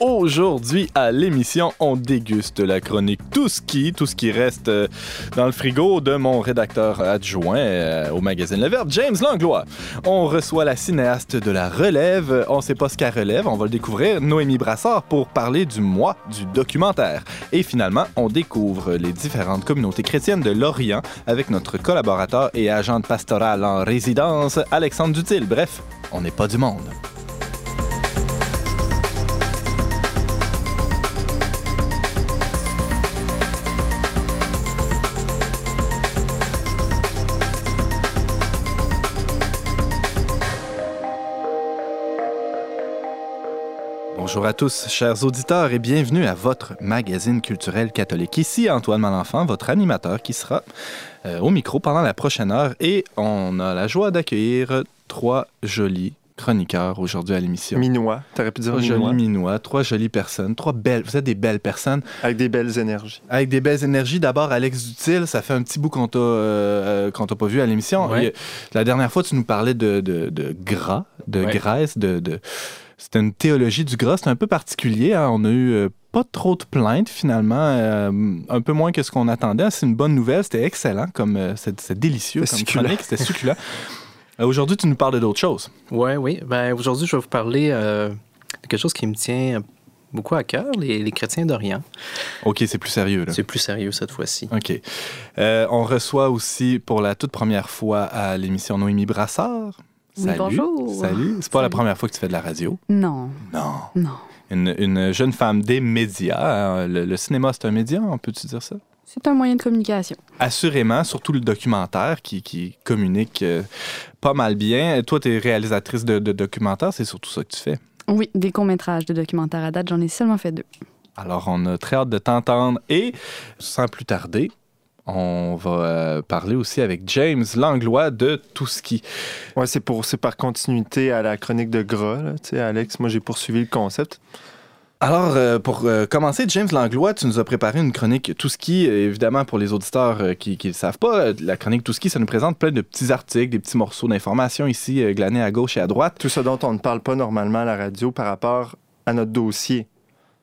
Aujourd'hui, à l'émission, on déguste la chronique Tout ce qui, tout ce qui reste euh, dans le frigo de mon rédacteur adjoint euh, au magazine Le Verbe, James Langlois. On reçoit la cinéaste de la relève. On sait pas ce qu'elle relève, on va le découvrir, Noémie Brassard, pour parler du mois du documentaire. Et finalement, on découvre les différentes communautés chrétiennes de l'Orient avec notre collaborateur et agent pastoral en résidence, Alexandre Dutil. Bref, on n'est pas du monde. Bonjour à tous, chers auditeurs, et bienvenue à votre magazine culturel catholique. Ici Antoine Malenfant, votre animateur qui sera euh, au micro pendant la prochaine heure. Et on a la joie d'accueillir trois jolis chroniqueurs aujourd'hui à l'émission. Minois, t'aurais pu dire Trois Minois. jolis minois, trois jolies personnes, trois belles, vous êtes des belles personnes. Avec des belles énergies. Avec des belles énergies. D'abord, Alex Dutil, ça fait un petit bout qu'on t'a euh, qu'on t'a pas vu à l'émission. Ouais. Et, euh, La dernière fois, tu nous parlais de, de, de gras, de Ouais. graisse, de, de... C'était une théologie du gras. C'était un peu particulier. hein. On a eu euh, pas trop de plaintes, finalement. euh, un peu moins que ce qu'on attendait. C'est une bonne nouvelle. C'était excellent. comme euh, C'est délicieux C'était comme succulent. C'était succulent. Euh, Aujourd'hui, tu nous parles d'autre chose. Ouais, oui. Ben, aujourd'hui, je vais vous parler de quelque chose qui me tient beaucoup à cœur, les, les chrétiens d'Orient. OK, c'est plus sérieux. Là. C'est plus sérieux cette fois-ci. OK. On reçoit aussi pour la toute première fois à l'émission Noémie Brassard. Oui, Salut. bonjour. Salut. C'est pas la première fois que tu fais de la radio. Non, Non. non. Une, une jeune femme des médias. hein. Le, le cinéma, c'est un média, on peut-tu dire ça? C'est un moyen de communication. Assurément, surtout le documentaire qui, qui communique euh, pas mal bien. Toi, tu es réalisatrice de, de documentaires, c'est surtout ça que tu fais? Oui, des courts-métrages de documentaires à date, j'en ai seulement fait deux. Alors, on a très hâte de t'entendre. Et, sans plus tarder, on va euh, parler aussi avec James Langlois de Tout Ski. Ouais, c'est pour c'est par continuité à la chronique de Gras. là. Tu sais, Alex, moi j'ai poursuivi le concept. Alors, euh, pour euh, commencer, James Langlois, tu nous as préparé une chronique Tout Ski. Évidemment, pour les auditeurs euh, qui ne le savent pas, la chronique Tout Ski, ça nous présente plein de petits articles, des petits morceaux d'informations ici, euh, glanés à gauche et à droite. Tout ce dont on ne parle pas normalement à la radio par rapport à notre dossier.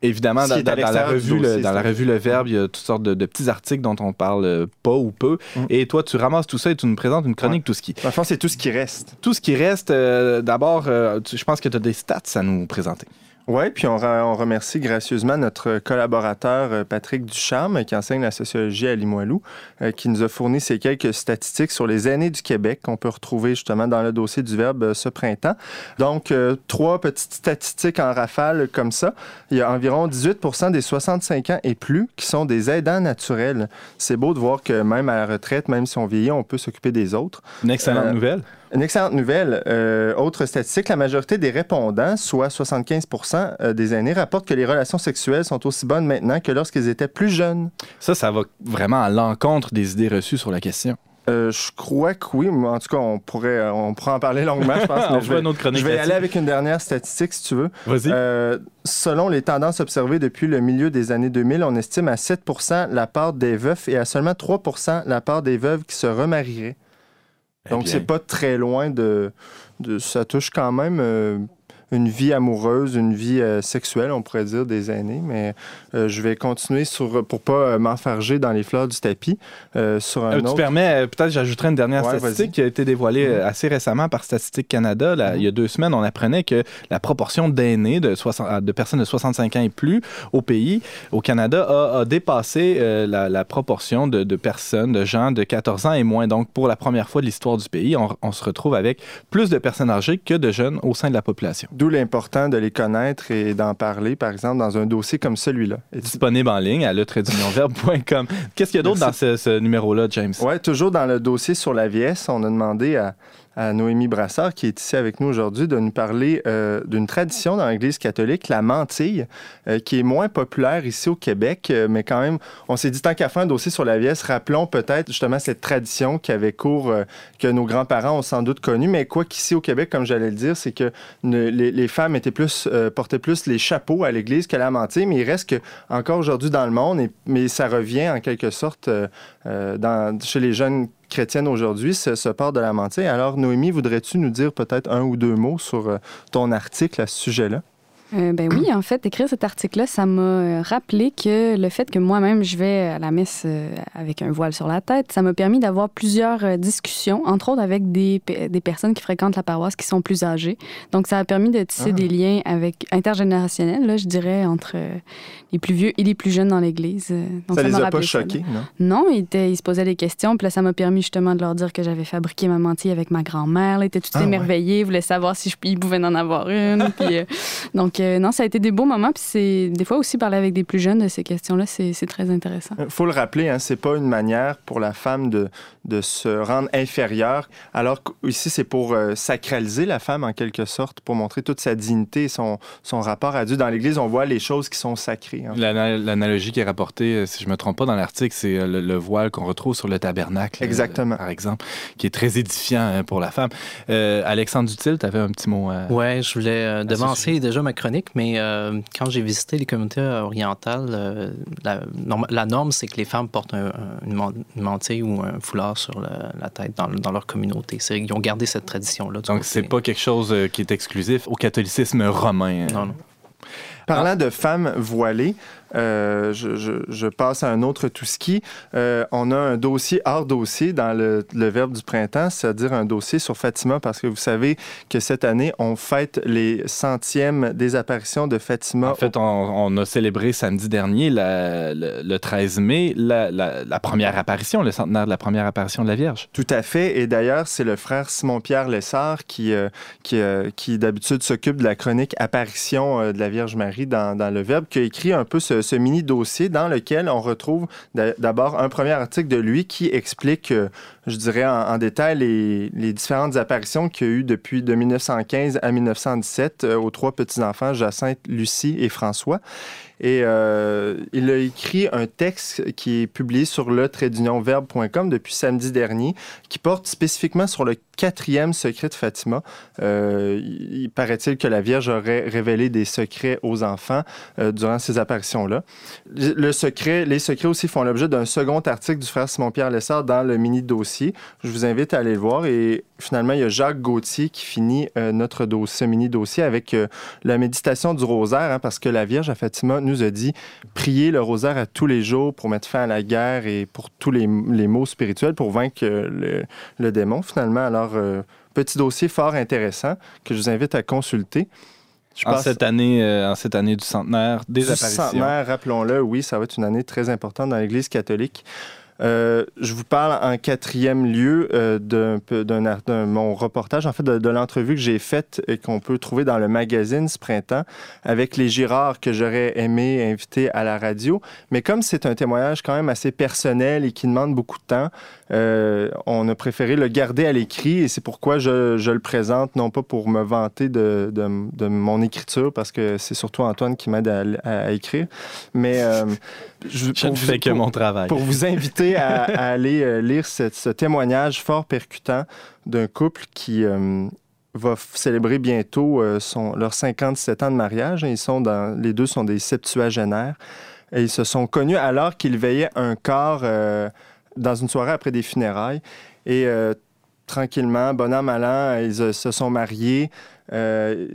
Évidemment, Ce dans, qui la revue, le, dans la revue Le Verbe, il y a toutes sortes de, de petits articles dont on parle euh, pas ou peu. Mm. Et toi, tu ramasses tout ça et tu nous présentes une chronique Tout Ski. Dans le fond, c'est tout ce qui reste. Tout ce qui reste, euh, d'abord, euh, je pense que tu as des stats à nous présenter. Oui, puis on, re- on remercie gracieusement notre collaborateur euh, Patrick Ducharme, qui enseigne la sociologie à Limoilou, euh, qui nous a fourni ces quelques statistiques sur les aînés du Québec qu'on peut retrouver justement dans le dossier du Verbe euh, ce printemps. Donc, trois petites statistiques en rafale comme ça. Il y a environ 18 des 65 ans et plus qui sont des aidants naturels. C'est beau de voir que même à la retraite, même si on vieillit, on peut s'occuper des autres. Une excellente Euh, nouvelle. Une excellente nouvelle. Euh, autre statistique, la majorité des répondants, soit 75% euh, des aînés, rapportent que les relations sexuelles sont aussi bonnes maintenant que lorsqu'ils étaient plus jeunes. Ça, ça va vraiment à l'encontre des idées reçues sur la question. Euh, je crois que oui, mais en tout cas, on pourrait, on pourrait en parler longuement, je pense. Mais je vais, autre je aller avec une dernière statistique, si tu veux. Vas-y. Euh, selon les tendances observées depuis le milieu des années 2000, on estime à 7% la part des veufs et à seulement 3% la part des veuves qui se remarieraient. Donc, Eh c'est pas très loin de, de- Ça touche quand même euh, une vie amoureuse, une vie euh, sexuelle, on pourrait dire, des aînés. Mais euh, je vais continuer sur, pour pas euh, m'enfarger dans les fleurs du tapis sur un autre. Tu permets, peut-être j'ajouterai une dernière Ouais, statistique qui a été dévoilée euh, assez récemment par Statistique Canada. Là, Mhm. Il y a deux semaines, on apprenait que la proportion d'aînés, de, 60 de personnes de 65 ans et plus au pays, au Canada, a, a dépassé la, la proportion de, de personnes, de gens de 14 ans et moins. Donc, pour la première fois de l'histoire du pays, on, on se retrouve avec plus de personnes âgées que de jeunes au sein de la population. D'où l'important de les connaître et d'en parler, par exemple, dans un dossier comme celui-là. Disponible en ligne à le-verbe.com. Qu'est-ce qu'il y a d'autre dans ce, ce numéro-là, James? Ouais, toujours dans le dossier sur la vieillesse, on a demandé à, à Noémie Brassard, qui est ici avec nous aujourd'hui, de nous parler euh, d'une tradition dans l'Église catholique, la mantille, euh, qui est moins populaire ici au Québec, euh, mais quand même, on s'est dit, tant qu'à faire un dossier sur la vieillesse, rappelons peut-être justement cette tradition qui avait cours, que nos grands-parents ont sans doute connue, mais quoi qu'ici au Québec, comme j'allais le dire, c'est que les, femmes étaient plus, portaient plus les chapeaux à l'Église que la mantille, mais il reste que encore aujourd'hui dans le monde, mais ça revient en quelque sorte chez les jeunes chrétienne aujourd'hui se, se porte de la mantille. Alors, Noémie, voudrais-tu nous dire peut-être un ou deux mots sur euh, ton article à ce sujet-là? Euh, ben oui, en fait, écrire cet article-là, ça m'a euh, rappelé que le fait que moi-même, je vais à la messe euh, avec un voile sur la tête, ça m'a permis d'avoir plusieurs euh, discussions, entre autres avec des, pe- des personnes qui fréquentent la paroisse qui sont plus âgées. Donc, ça a permis de tisser Ah. des liens avec intergénérationnels, là, je dirais, entre les plus vieux et les plus jeunes dans l'Église. Donc, ça les m'a a pas ça, choqués, non? Non, ils, étaient- ils se posaient des questions. Puis là, ça m'a permis justement de leur dire que j'avais fabriqué ma mantille avec ma grand-mère. Ils étaient tous Ah, émerveillés, ils voulaient savoir si je, ils pouvaient en avoir une. puis, euh, donc, euh, non, ça a été des beaux moments. Puis c'est des fois aussi parler avec des plus jeunes de ces questions-là, c'est très intéressant. Il faut le rappeler, hein, c'est pas une manière pour la femme de, de se rendre inférieure, alors qu'ici, c'est pour euh, sacraliser la femme en quelque sorte, pour montrer toute sa dignité et son, son rapport à Dieu. Dans l'Église, on voit les choses qui sont sacrées. hein. L'ana- L'analogie qui est rapportée, euh, si je me trompe pas dans l'article, c'est euh, le, le voile qu'on retrouve sur le tabernacle, euh, Exactement. par exemple, qui est très édifiant euh, pour la femme. Euh, Alexandre Dutil, tu avais un petit mot à... Ouais, je voulais euh, ce devancer déjà ma chronique, mais euh, quand j'ai visité les communautés orientales, euh, la, norm- la norme, c'est que les femmes portent un- un- une, man- une mantille ou un foulard sur le- la tête dans, dans leur communauté. C'est- Ils ont gardé cette tradition-là. Donc, c'est pas quelque chose euh, qui est exclusif au catholicisme romain. Non, non. Parlant de femmes voilées, euh, je, je- je passe à un autre tout-ski. Euh, on a un dossier hors dossier dans le, le Verbe du printemps, c'est-à-dire un dossier sur Fatima, parce que vous savez que cette année, on fête les centièmes des apparitions de Fatima. En fait, on, on a célébré samedi dernier, la- le, le 13 mai, la, la- la première apparition, le centenaire de la première apparition de la Vierge. Tout à fait. Et d'ailleurs, c'est le frère Simon-Pierre Lessard qui, euh, qui, euh, qui d'habitude s'occupe de la chronique Apparition de la Vierge Marie dans, dans le Verbe, qui a écrit un peu ce, ce mini-dossier dans lequel on retrouve d'a- d'abord un premier article de lui qui explique, euh, je dirais en, détail, les, différentes apparitions qu'il y a eu depuis de 1915 à 1917 euh, aux trois petits-enfants, Jacinthe, Lucie et François. Et euh, il a écrit un texte qui est publié sur le verbe.com depuis samedi dernier, qui porte spécifiquement sur le quatrième secret de Fatima. Euh, il il paraît-il que la Vierge aurait révélé des secrets aux enfants durant ces apparitions-là. Les secrets aussi font l'objet d'un second article du frère Simon-Pierre Lessard dans le mini-dossier. Je vous invite à aller le voir. Et finalement, il y a Jacques Gauthier qui finit euh, notre dossier, ce mini-dossier avec euh, la méditation du rosaire, hein, parce que la Vierge à Fatima nous a dit prier le rosaire à tous les jours pour mettre fin à la guerre et pour tous les, les maux spirituels, pour vaincre euh, le, le démon finalement. Alors, petit dossier fort intéressant que je vous invite à consulter. Je En passe- cette, année, euh, en cette année du centenaire des du apparitions. centenaire, rappelons-le, oui, ça va être une année très importante dans l'Église catholique. Euh, je vous parle en quatrième lieu euh, d'un mon reportage, en fait, de, de l'entrevue que j'ai faite et qu'on peut trouver dans le magazine ce printemps avec les Girards que j'aurais aimé inviter à la radio. Mais comme c'est un témoignage quand même assez personnel et qui demande beaucoup de temps, euh, on a préféré le garder à l'écrit et c'est pourquoi je, je le présente, non pas pour me vanter de, de- de mon écriture, parce que c'est surtout Antoine qui m'aide à, à- à écrire, mais euh, je, Je ne fais que pour- mon travail. pour vous inviter à, à aller euh, lire ce, ce témoignage fort percutant d'un couple qui euh, va célébrer bientôt son, leurs 57 ans de mariage. Ils sont dans, les deux sont des septuagénaires. Et ils se sont connus alors qu'ils veillaient un corps dans une soirée après des funérailles. Et euh, tranquillement, bon an, mal an, ils euh, se sont mariés. Euh,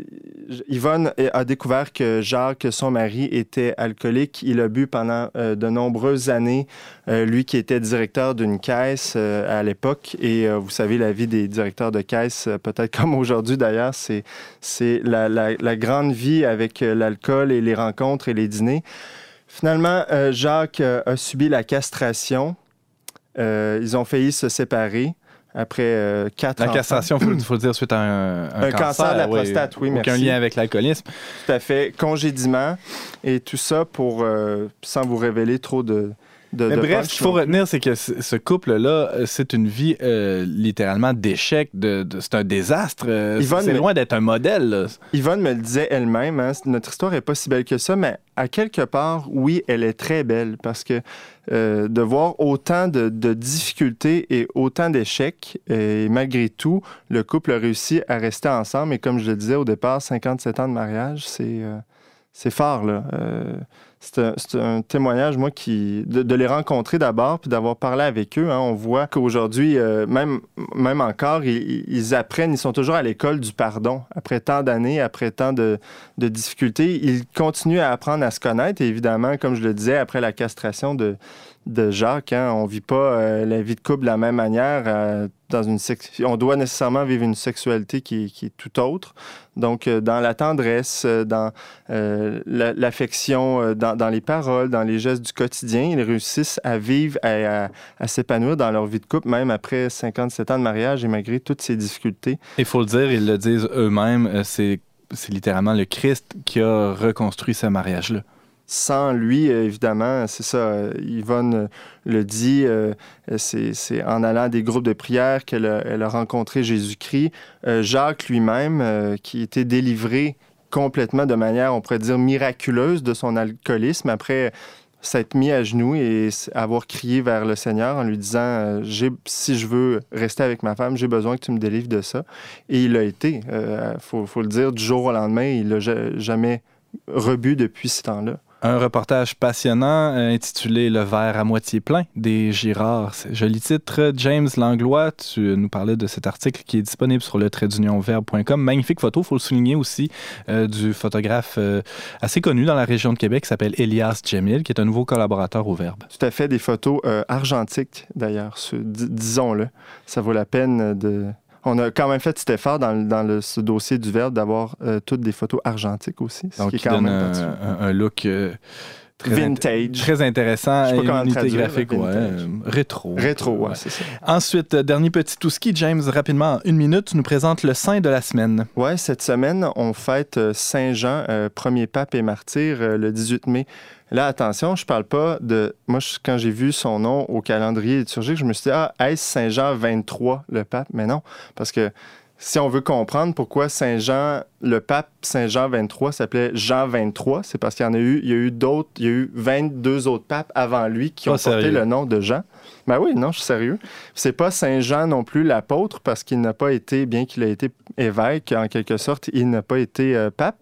Yvonne a découvert que Jacques, son mari, était alcoolique. Il a bu pendant de nombreuses années, lui qui était directeur d'une caisse à l'époque. Et vous savez, la vie des directeurs de caisse, peut-être comme aujourd'hui d'ailleurs, c'est, la, grande vie avec l'alcool et les rencontres et les dîners. Finalement, Jacques a subi la castration. Euh, ils ont failli se séparer après euh, quatre La enfants. castration, il faut, faut le dire, suite à un, Un cancer de la prostate, oui, Aucun merci. lien avec l'alcoolisme. Tout à fait. Congédiement et tout ça pour, euh, sans vous révéler trop de. De, Mais de bref, punch, ce qu'il faut retenir, c'est que ce couple-là, euh, c'est une vie euh, littéralement d'échec. De, de- c'est un désastre. Euh, Yvonne, c'est loin d'être un modèle. là. Yvonne me le disait elle-même, hein, notre histoire est pas si belle que ça, mais à quelque part, oui, elle est très belle parce que euh, de voir autant de, de difficultés et autant d'échecs, et malgré tout, le couple a réussi à rester ensemble. Et comme je le disais au départ, 57 ans de mariage, c'est c'est fort, là. Euh, c'est un, témoignage, moi, qui de, les rencontrer d'abord, puis d'avoir parlé avec eux. Hein. on voit qu'aujourd'hui, euh, même, encore, ils, apprennent, ils sont toujours à l'école du pardon. Après tant d'années, après tant de, de, difficultés, ils continuent à apprendre à se connaître. Et évidemment, comme je le disais, après la castration de, de Jacques. Hein. On ne vit pas euh, la vie de couple de la même manière. Euh, dans une on doit nécessairement vivre une sexualité qui, est tout autre. Donc, euh, dans la tendresse, dans l'affection, dans, les paroles, dans les gestes du quotidien, ils réussissent à vivre, à, s'épanouir dans leur vie de couple, même après 57 ans de mariage et malgré toutes ces difficultés. Il faut le dire, ils le disent eux-mêmes, c'est littéralement le Christ qui a reconstruit ce mariage-là sans lui, euh, évidemment, c'est ça, euh, Yvonne euh, le dit, c'est en allant à des groupes de prière qu'elle a, rencontré Jésus-Christ. Jacques lui-même, qui était délivré complètement de manière, on pourrait dire, miraculeuse de son alcoolisme après s'être mis à genoux et avoir crié vers le Seigneur en lui disant si je veux rester avec ma femme, j'ai besoin que tu me délivres de ça. Et il a été. Il faut, faut, le dire, du jour au lendemain, il n'a jamais rebu depuis ce temps-là. Un reportage passionnant euh, intitulé Le verre à moitié plein des Girards. Joli titre. James Langlois, tu nous parlais de cet article qui est disponible sur le trait verbe.com. Magnifique photo, faut le souligner aussi, euh, du photographe euh, assez connu dans la région de Québec qui s'appelle Elias Jamil, qui est un nouveau collaborateur au Verbe. Tout à fait, des photos argentiques d'ailleurs, disons-le. Ça vaut la peine de on a quand même fait cet effort dans, ce dossier du Verbe d'avoir euh, toutes des photos argentiques aussi. Ce qui est quand même un, look. Euh, très vintage. très intéressant. Je sais pas unité graphique, ouais, euh, rétro. Rétro, ouais, c'est ça. Ensuite, dernier petit tout ski, James, rapidement, en une minute, tu nous présentes le saint de la semaine. Oui, cette semaine, on fête Saint-Jean, premier pape et martyr, le 18 mai. Là, attention, je parle pas de. Moi, quand j'ai vu son nom au calendrier liturgique, je me suis dit, ah, est-ce Saint-Jean 23, le pape? Mais non, parce que si on veut comprendre pourquoi Saint-Jean, le pape Saint-Jean 23 s'appelait Jean 23, c'est parce qu'il y en a eu, il y a eu d'autres, il y a eu 22 autres papes avant lui qui ont porté le nom de Jean. Ben oui, non, je suis sérieux. C'est pas Saint-Jean non plus l'apôtre parce qu'il n'a pas été, bien qu'il ait été évêque en quelque sorte, il n'a pas été euh, pape.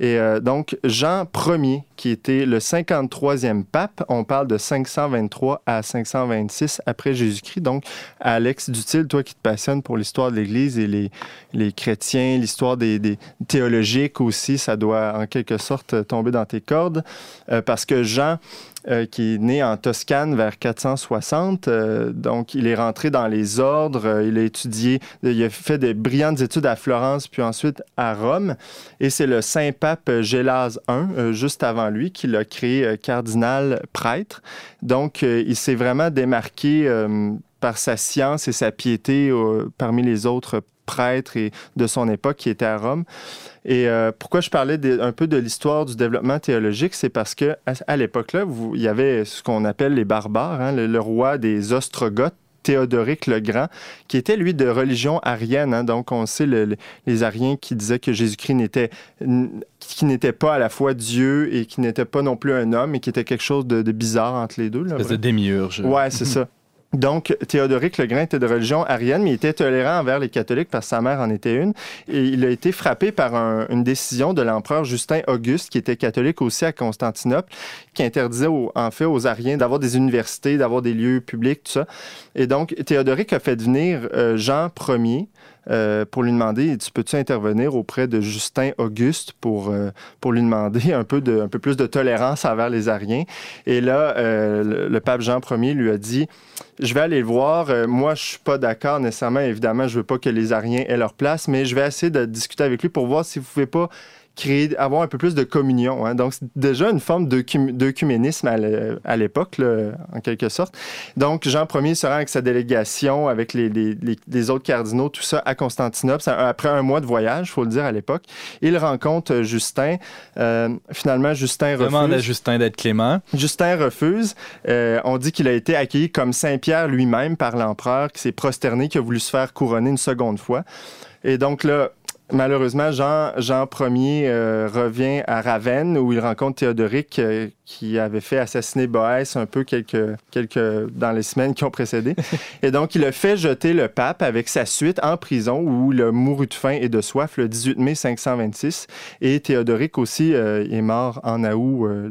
Et euh, donc, Jean Ier, qui était le 53e pape, on parle de 523 à 526 après Jésus-Christ. Donc, Alex Dutil, toi qui te passionnes pour l'histoire de l'Église et les, les chrétiens, l'histoire des, des, théologiques aussi, ça doit en quelque sorte tomber dans tes cordes, euh, parce que Jean euh, qui est né en Toscane vers 460. Euh, donc, il est rentré dans les ordres. Euh, il a étudié, il a fait des brillantes études à Florence, puis ensuite à Rome. Et c'est le Saint-Pape Gélase I, juste avant lui, qui l'a créé cardinal prêtre. Donc, il s'est vraiment démarqué par sa science et sa piété parmi les autres prêtres et de son époque qui étaient à Rome. Et euh, pourquoi je parlais un peu de l'histoire du développement théologique, c'est parce que à, l'époque-là, il y avait ce qu'on appelle les barbares, hein, le, roi des Ostrogoths. Théodoric le Grand, qui était lui de religion arienne. Hein. donc, on sait les Ariens qui disaient que Jésus-Christ n'était qui n'était pas à la fois Dieu et qui n'était pas non plus un homme, et qui était quelque chose de, bizarre entre les deux. Là, de démiurge. Ouais, c'est ça. Donc, Théodoric le Grand était de religion arienne, mais il était tolérant envers les catholiques parce que sa mère en était une. Et il a été frappé par une décision de l'empereur Justin Auguste, qui était catholique aussi à Constantinople, qui interdisait en fait aux Ariens d'avoir des universités, d'avoir des lieux publics, tout ça. Et donc, Théodoric a fait venir euh, Jean Ier, euh, pour lui demander tu peux-tu intervenir auprès de Justin Auguste pour, euh, pour lui demander un peu, de, un peu plus de tolérance envers les Ariens? Et là, le, pape Jean Ier lui a dit je vais aller le voir. moi, je suis pas d'accord nécessairement. Évidemment, je veux pas que les Ariens aient leur place, mais je vais essayer de discuter avec lui pour voir si vous pouvez pas créer, avoir un peu plus de communion. Hein. Donc, c'est déjà une forme d'œcuménisme à l'époque, en quelque sorte. Donc, Jean Ier se rend avec sa délégation, avec les, les, les, autres cardinaux, tout ça, à Constantinople. Après un mois de voyage, il faut le dire à l'époque. Il rencontre euh, Justin. Euh, finalement, Justin refuse. Demande à Justin d'être clément. Justin refuse. Euh, on dit qu'il a été accueilli comme Saint-Pierre lui-même par l'empereur, qui s'est prosterné, qui a voulu se faire couronner une seconde fois. Et donc là, malheureusement, Jean, Jean Ier euh, revient à Ravenne où il rencontre Théodoric, euh, qui avait fait assassiner Boès un peu quelques, quelques, dans les semaines qui ont précédé. et donc, il a fait jeter le pape avec sa suite en prison où il a mouru de faim et de soif le 18 mai 526. Et Théodoric aussi euh, est mort en août, euh,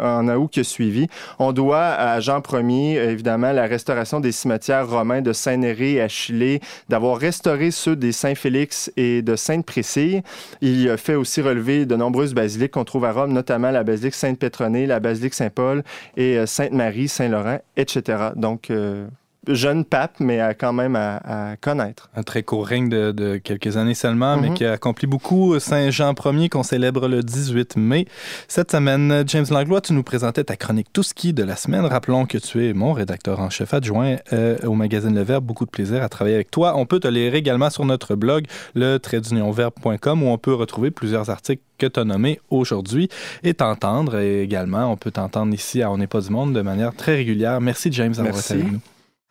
en août qui a suivi. On doit à Jean Ier, évidemment, la restauration des cimetières romains de Saint-Néré et Achillée, d'avoir restauré ceux des Saint-Félix et de Sainte-Priscille. Il a fait aussi relever de nombreuses basiliques qu'on trouve à Rome, notamment la basilique La basilique Saint-Paul et euh, Sainte-Marie, Saint-Laurent, etc. Donc, euh, jeune pape, mais quand même à, connaître. Un très court règne de, quelques années seulement, mais mhm. qui a accompli beaucoup. Saint Jean Ier, qu'on célèbre le 18 mai. Cette semaine, James Langlois, tu nous présentais ta chronique Tout ski de la semaine. Rappelons que tu es mon rédacteur en chef adjoint euh, au magazine Le Verbe. Beaucoup de plaisir à travailler avec toi. On peut te lire également sur notre blog, le où on peut retrouver plusieurs articles que tu as nommé aujourd'hui et t'entendre également. On peut t'entendre ici à On n'est pas du monde de manière très régulière. Merci James d'avoir été avec nous.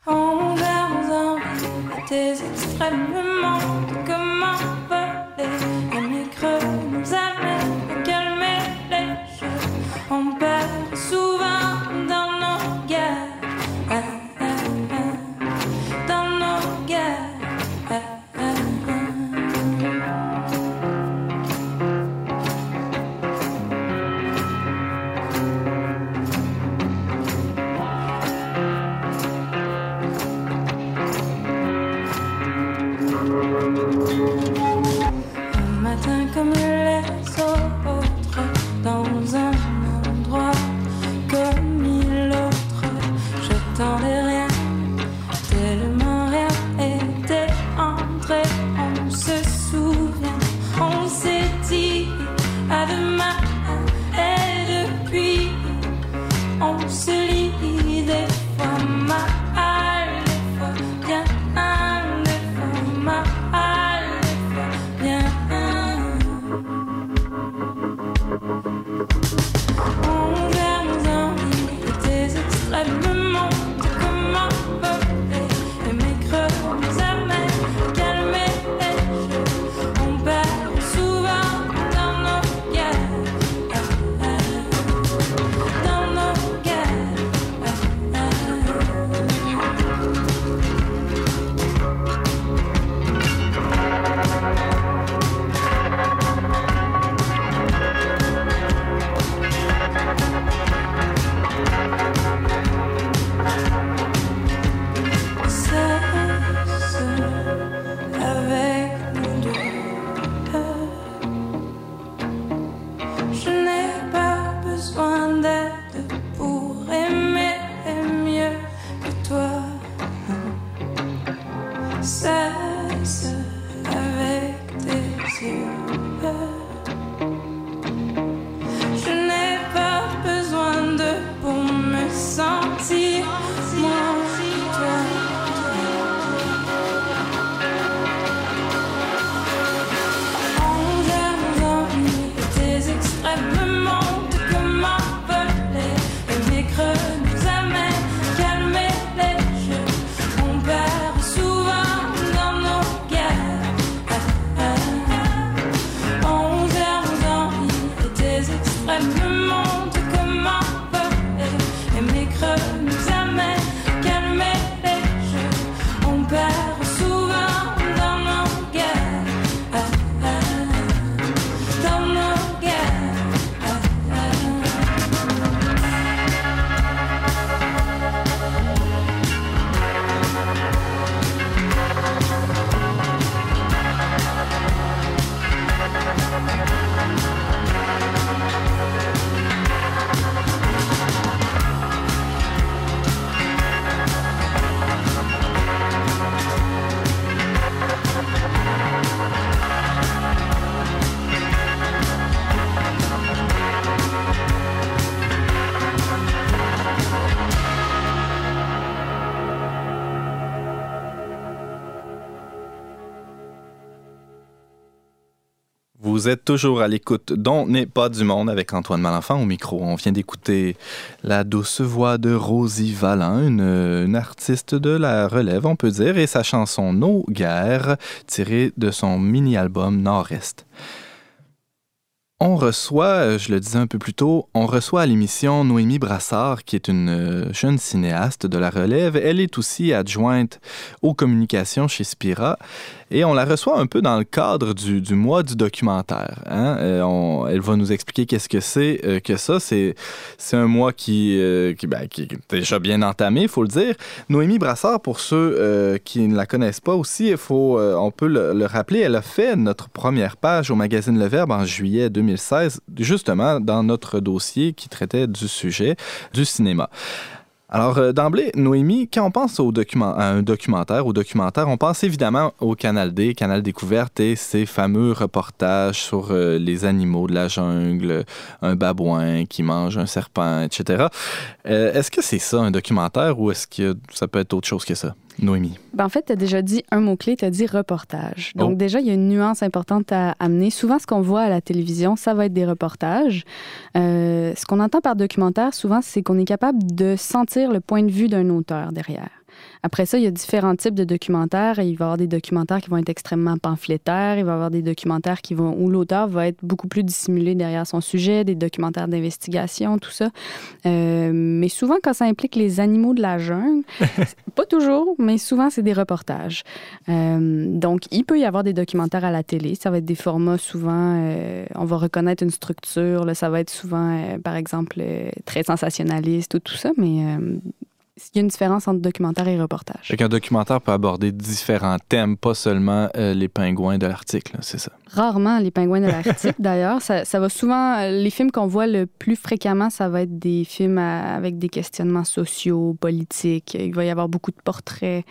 Quand mon verre aux tes extrêmes Vous toujours à l'écoute dont n'est pas du monde avec Antoine Malenfant au micro. On vient d'écouter la douce voix de Rosie Valin, une, artiste de la relève, on peut dire, et sa chanson Nos guerres, tirée de son mini-album Nord-Est. On reçoit, euh, je le disais un peu plus tôt, on reçoit à l'émission Noémie Brassard, qui est une euh, jeune cinéaste de la relève. Elle est aussi adjointe aux communications chez Spira. Et on la reçoit un peu dans le cadre du, mois du documentaire. Hein? Euh, elle va nous expliquer qu'est-ce que c'est que ça. C'est, c'est un mois qui, ben, est déjà bien entamé, il faut le dire. Noémie Brassard, pour ceux qui ne la connaissent pas aussi, il faut, on peut le, le, rappeler, elle a fait notre première page au magazine Le Verbe en juillet 2016, justement dans notre dossier qui traitait du sujet du cinéma. Alors, euh, d'emblée, Noémie, quand on pense au à un documentaire, au documentaire, on pense évidemment au Canal D, Canal Découverte et ses fameux reportages sur euh, les animaux de la jungle, un babouin qui mange un serpent, etc. Euh, est-ce que c'est ça, un documentaire, ou est-ce que ça peut être autre chose que ça? Noémie. Ben, en fait, tu as déjà dit un mot-clé, tu as dit reportage. Donc, Oh. déjà, il y a une nuance importante à amener. Souvent, ce qu'on voit à la télévision, ça va être des reportages. Euh, ce qu'on entend par documentaire, souvent, c'est qu'on est capable de sentir le point de vue d'un auteur derrière. Après ça, il y a différents types de documentaires. Il va y avoir des documentaires qui vont être extrêmement pamphlétaires. Il va y avoir des documentaires qui vont, où l'auteur va être beaucoup plus dissimulé derrière son sujet, des documentaires d'investigation, tout ça. Euh, mais souvent, quand ça implique les animaux de la jungle, pas toujours, mais souvent, c'est des reportages. Euh, donc, il peut y avoir des documentaires à la télé. Ça va être des formats souvent, euh, on va reconnaître une structure. Là, ça va être souvent, par exemple, très sensationnaliste ou tout ça, mais il y a une différence entre documentaire et reportage. Fait qu'un documentaire peut aborder différents thèmes, pas seulement euh, les pingouins de l'article, c'est ça. Rarement les pingouins de l'Arctique, d'ailleurs. Ça, ça va souvent. euh, Les films qu'on voit le plus fréquemment, ça va être des films à- avec des questionnements sociaux, politiques. Il va y avoir beaucoup de portraits,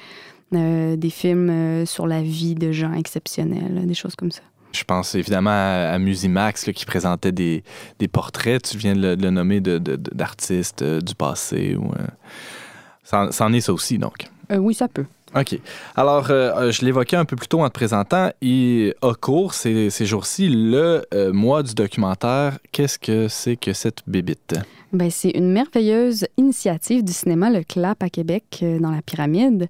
euh, des films euh, sur la vie de gens exceptionnels, des choses comme ça. Je pense évidemment à, à Musimax là, qui présentait des, des portraits, tu viens de le, de le nommer, de- de- de- d'artistes euh, du passé. Ou, euh, c'en, c'en est ça aussi, donc. Euh, oui, ça peut. OK. Alors, euh, euh, je l'évoquais un peu plus tôt en te présentant. Il a cours ces, ces jours-ci le euh, mois du documentaire. Qu'est-ce que c'est que cette bébite? Ben, c'est une merveilleuse initiative du cinéma Le Clap à Québec, euh, dans la pyramide,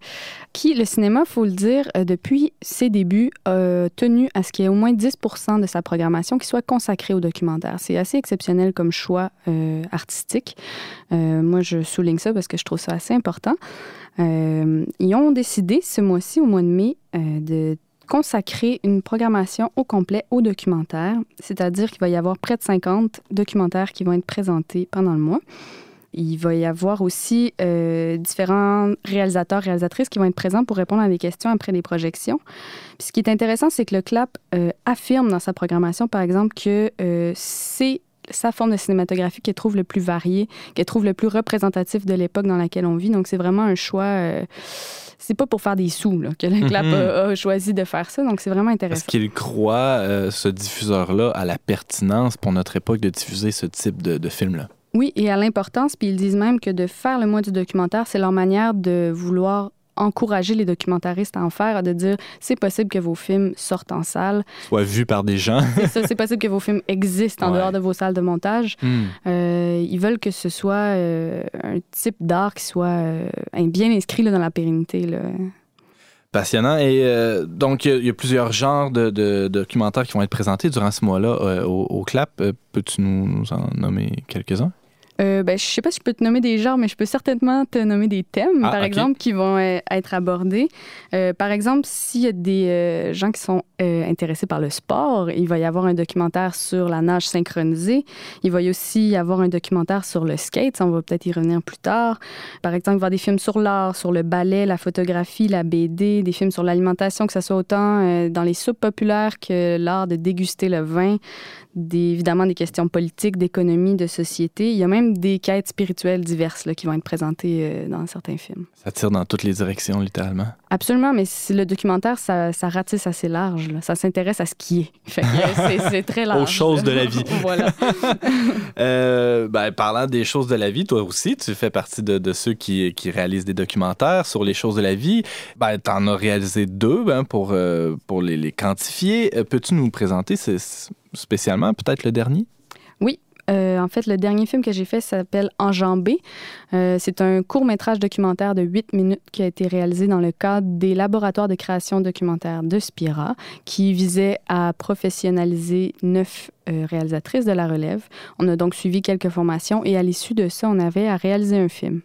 qui, le cinéma, faut le dire, euh, depuis ses débuts, a tenu à ce qu'il y ait au moins 10 de sa programmation qui soit consacrée au documentaire. C'est assez exceptionnel comme choix euh, artistique. Moi, je souligne ça parce que je trouve ça assez important. Ils ont décidé ce mois-ci, au mois de mai, de consacrer une programmation au complet au documentaire, c'est-à-dire qu'il va y avoir près de 50 documentaires qui vont être présentés pendant le mois. Il va y avoir aussi euh, différents réalisateurs, réalisatrices qui vont être présents pour répondre à des questions après les projections. Ce qui est intéressant, c'est que le CLAP euh, affirme dans sa programmation, par exemple, que euh, c'est sa forme de cinématographie qu'elle trouve le plus variée, qu'elle trouve le plus représentatif de l'époque dans laquelle on vit. Donc, c'est vraiment un choix. euh, c'est pas pour faire des sous là, que le CLAP Mhm. a, a choisi de faire ça. Donc, c'est vraiment Est-ce intéressant. qu'il croit, euh, ce diffuseur-là, à la pertinence pour notre époque de diffuser ce type de, de film-là? Oui, et à l'importance, puis ils disent même que de faire le mois du documentaire, c'est leur manière de vouloir encourager les documentaristes à en faire, de dire c'est possible que vos films sortent en salle, Soit vu par des gens. c'est ça, c'est possible que vos films existent en Ouais. dehors de vos salles de montage. Hmm. Euh, ils veulent que ce soit euh, un type d'art qui soit euh, bien inscrit là, dans la pérennité. Là. Passionnant. Et euh, donc, il y a- il y, a plusieurs genres de, de documentaires qui vont être présentés durant ce mois-là euh, au, au CLAP. Peux-tu nous, nous en nommer quelques-uns? Euh, ben, je sais pas si je peux te nommer des genres, mais je peux certainement te nommer des thèmes, Ah, par exemple, qui vont euh, être abordés. Euh, par exemple, s'il y a des euh, gens qui sont intéressés par le sport, il va y avoir un documentaire sur la nage synchronisée. Il va y aussi y avoir un documentaire sur le skate. Ça, on va peut-être y revenir plus tard. Par exemple, il va y avoir des films sur l'art, sur le ballet, la photographie, la BD, des films sur l'alimentation, que ce soit autant dans les soupes populaires que l'art de déguster le vin, des, évidemment des questions politiques, d'économie, de société. Il y a même des quêtes spirituelles diverses là, qui vont être présentées euh, dans certains films. Ça tire dans toutes les directions, littéralement. Absolument, mais le documentaire, ça, ça ratisse assez large. là. Ça s'intéresse à ce qui est. Euh, c'est, très large. Aux choses de la vie. voilà. Euh, ben, parlant des choses de la vie, toi aussi, tu fais partie de, de ceux qui, qui réalisent des documentaires sur les choses de la vie. Ben, tu en as réalisé deux ben, pour, euh, pour les, les quantifier. Peux-tu nous présenter c'est- spécialement peut-être le dernier? Euh, en fait, le dernier film que j'ai fait s'appelle Enjambé. Euh, c'est un court métrage documentaire de 8 minutes qui a été réalisé dans le cadre des laboratoires de création documentaire de Spira, qui visait à professionnaliser neuf euh, réalisatrices de la relève. On a donc suivi quelques formations et à l'issue de ça, on avait à réaliser un film.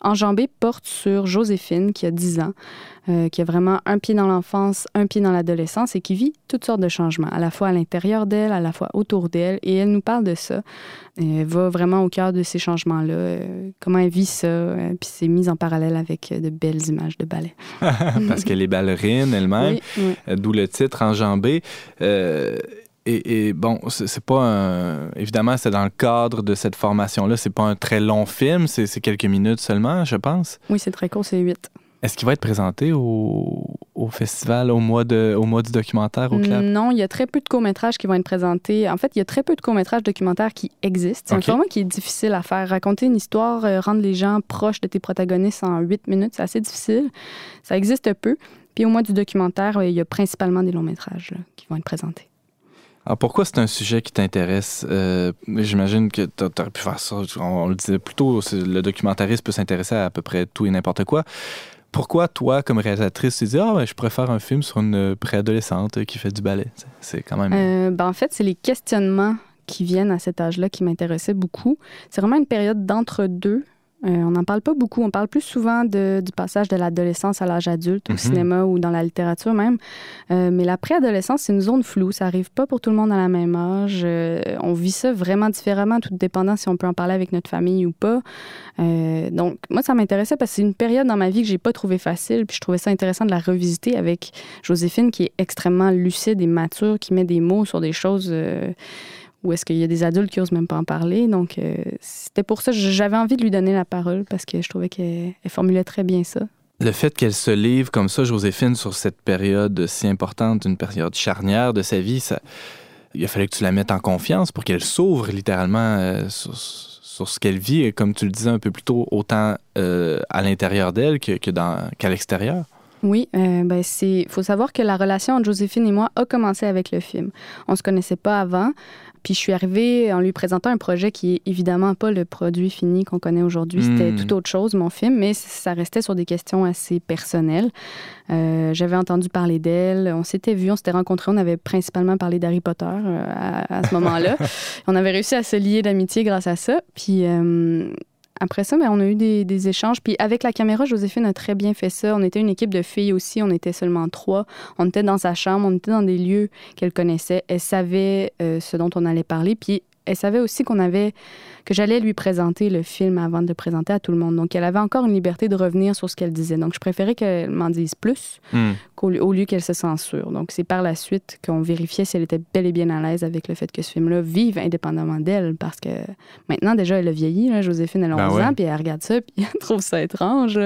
Enjambé porte sur Joséphine, qui a 10 ans, euh, qui a vraiment un pied dans l'enfance, un pied dans l'adolescence et qui vit toutes sortes de changements, à la fois à l'intérieur d'elle, à la fois autour d'elle. Et elle nous parle de ça. Elle va vraiment au cœur de ces changements-là, euh, comment elle vit ça, euh, puis c'est mis en parallèle avec de belles images de ballet. Parce qu'elle est ballerine elle-même, d'où le titre Enjambé. Et, et, bon, c'est pas un. Évidemment, c'est dans le cadre de cette formation-là. C'est pas un très long film, c'est quelques minutes seulement, je pense. Oui, c'est très court, c'est huit. Est-ce qu'il va être présenté au, au, festival au mois, de, au mois du documentaire au club? Non, il y a très peu de courts-métrages qui vont être présentés. En fait, il y a très peu de courts-métrages documentaires qui existent. C'est un format qui est difficile à faire. Raconter une histoire, euh, rendre les gens proches de tes protagonistes en huit minutes, c'est assez difficile. Ça existe peu. Puis au mois du documentaire, il y a principalement des longs-métrages qui vont être présentés. Alors pourquoi c'est un sujet qui t'intéresse? Euh, j'imagine que tu aurais pu faire ça. On, le disait plus tôt, le documentariste peut s'intéresser à à peu près tout et n'importe quoi pourquoi toi, comme réalisatrice, tu dis Ah, ben, je préfère un film sur une préadolescente qui fait du ballet? C'est quand même. Euh, ben, en fait, c'est les questionnements qui viennent à cet âge-là qui m'intéressaient beaucoup. C'est vraiment une période d'entre-deux euh, on n'en parle pas beaucoup. On parle plus souvent de, du passage de l'adolescence à l'âge adulte, au mhm. cinéma ou dans la littérature même. Euh, mais la préadolescence, c'est une zone floue. Ça arrive pas pour tout le monde à la même âge. Euh, on vit ça vraiment différemment, tout dépendant si on peut en parler avec notre famille ou pas. donc, moi, ça m'intéressait parce que c'est une période dans ma vie que j'ai pas trouvé facile. Puis je trouvais ça intéressant de la revisiter avec Joséphine, qui est extrêmement lucide et mature, qui met des mots sur des choses ou est-ce qu'il y a des adultes qui osent même pas en parler? Donc, euh, c'était pour ça que j'avais envie de lui donner la parole parce que je trouvais qu'elle formulait très bien ça. Le fait qu'elle se livre comme ça, Joséphine, sur cette période si importante, une période charnière de sa vie, ça, il a fallu que tu la mettes en confiance pour qu'elle s'ouvre littéralement euh, sur, ce qu'elle vit, et comme tu le disais un peu plus tôt, autant euh, à l'intérieur d'elle que, qu'à l'extérieur. Oui, ben c'est. faut savoir que la relation entre Joséphine et moi a commencé avec le film. On se connaissait pas avant. Puis je suis arrivée en lui présentant un projet qui est évidemment pas le produit fini qu'on connaît aujourd'hui. C'était hmm. tout autre chose, mon film, mais ça restait sur des questions assez personnelles. Euh, j'avais entendu parler d'elle, on s'était vu, on s'était rencontrés, on avait principalement parlé d'Harry Potter euh, à, ce moment-là. on avait réussi à se lier d'amitié grâce à ça. Puis euh, après ça, ben, on a eu des, échanges. Puis avec la caméra, Joséphine a très bien fait ça. On était une équipe de filles aussi. On était seulement trois. On était dans sa chambre. On était dans des lieux qu'elle connaissait. Elle savait euh, ce dont on allait parler. Puis elle savait aussi qu'on avait que j'allais lui présenter le film avant de le présenter à tout le monde. Donc elle avait encore une liberté de revenir sur ce qu'elle disait. Donc je préférais qu'elle m'en dise plus hmm. qu'au au lieu qu'elle se censure. Donc c'est par la suite qu'on vérifiait si elle était bel et bien à l'aise avec le fait que ce film-là vive indépendamment d'elle parce que maintenant déjà elle a vieilli, là, Joséphine elle a 11 ben ans puis elle regarde ça puis elle trouve ça étrange.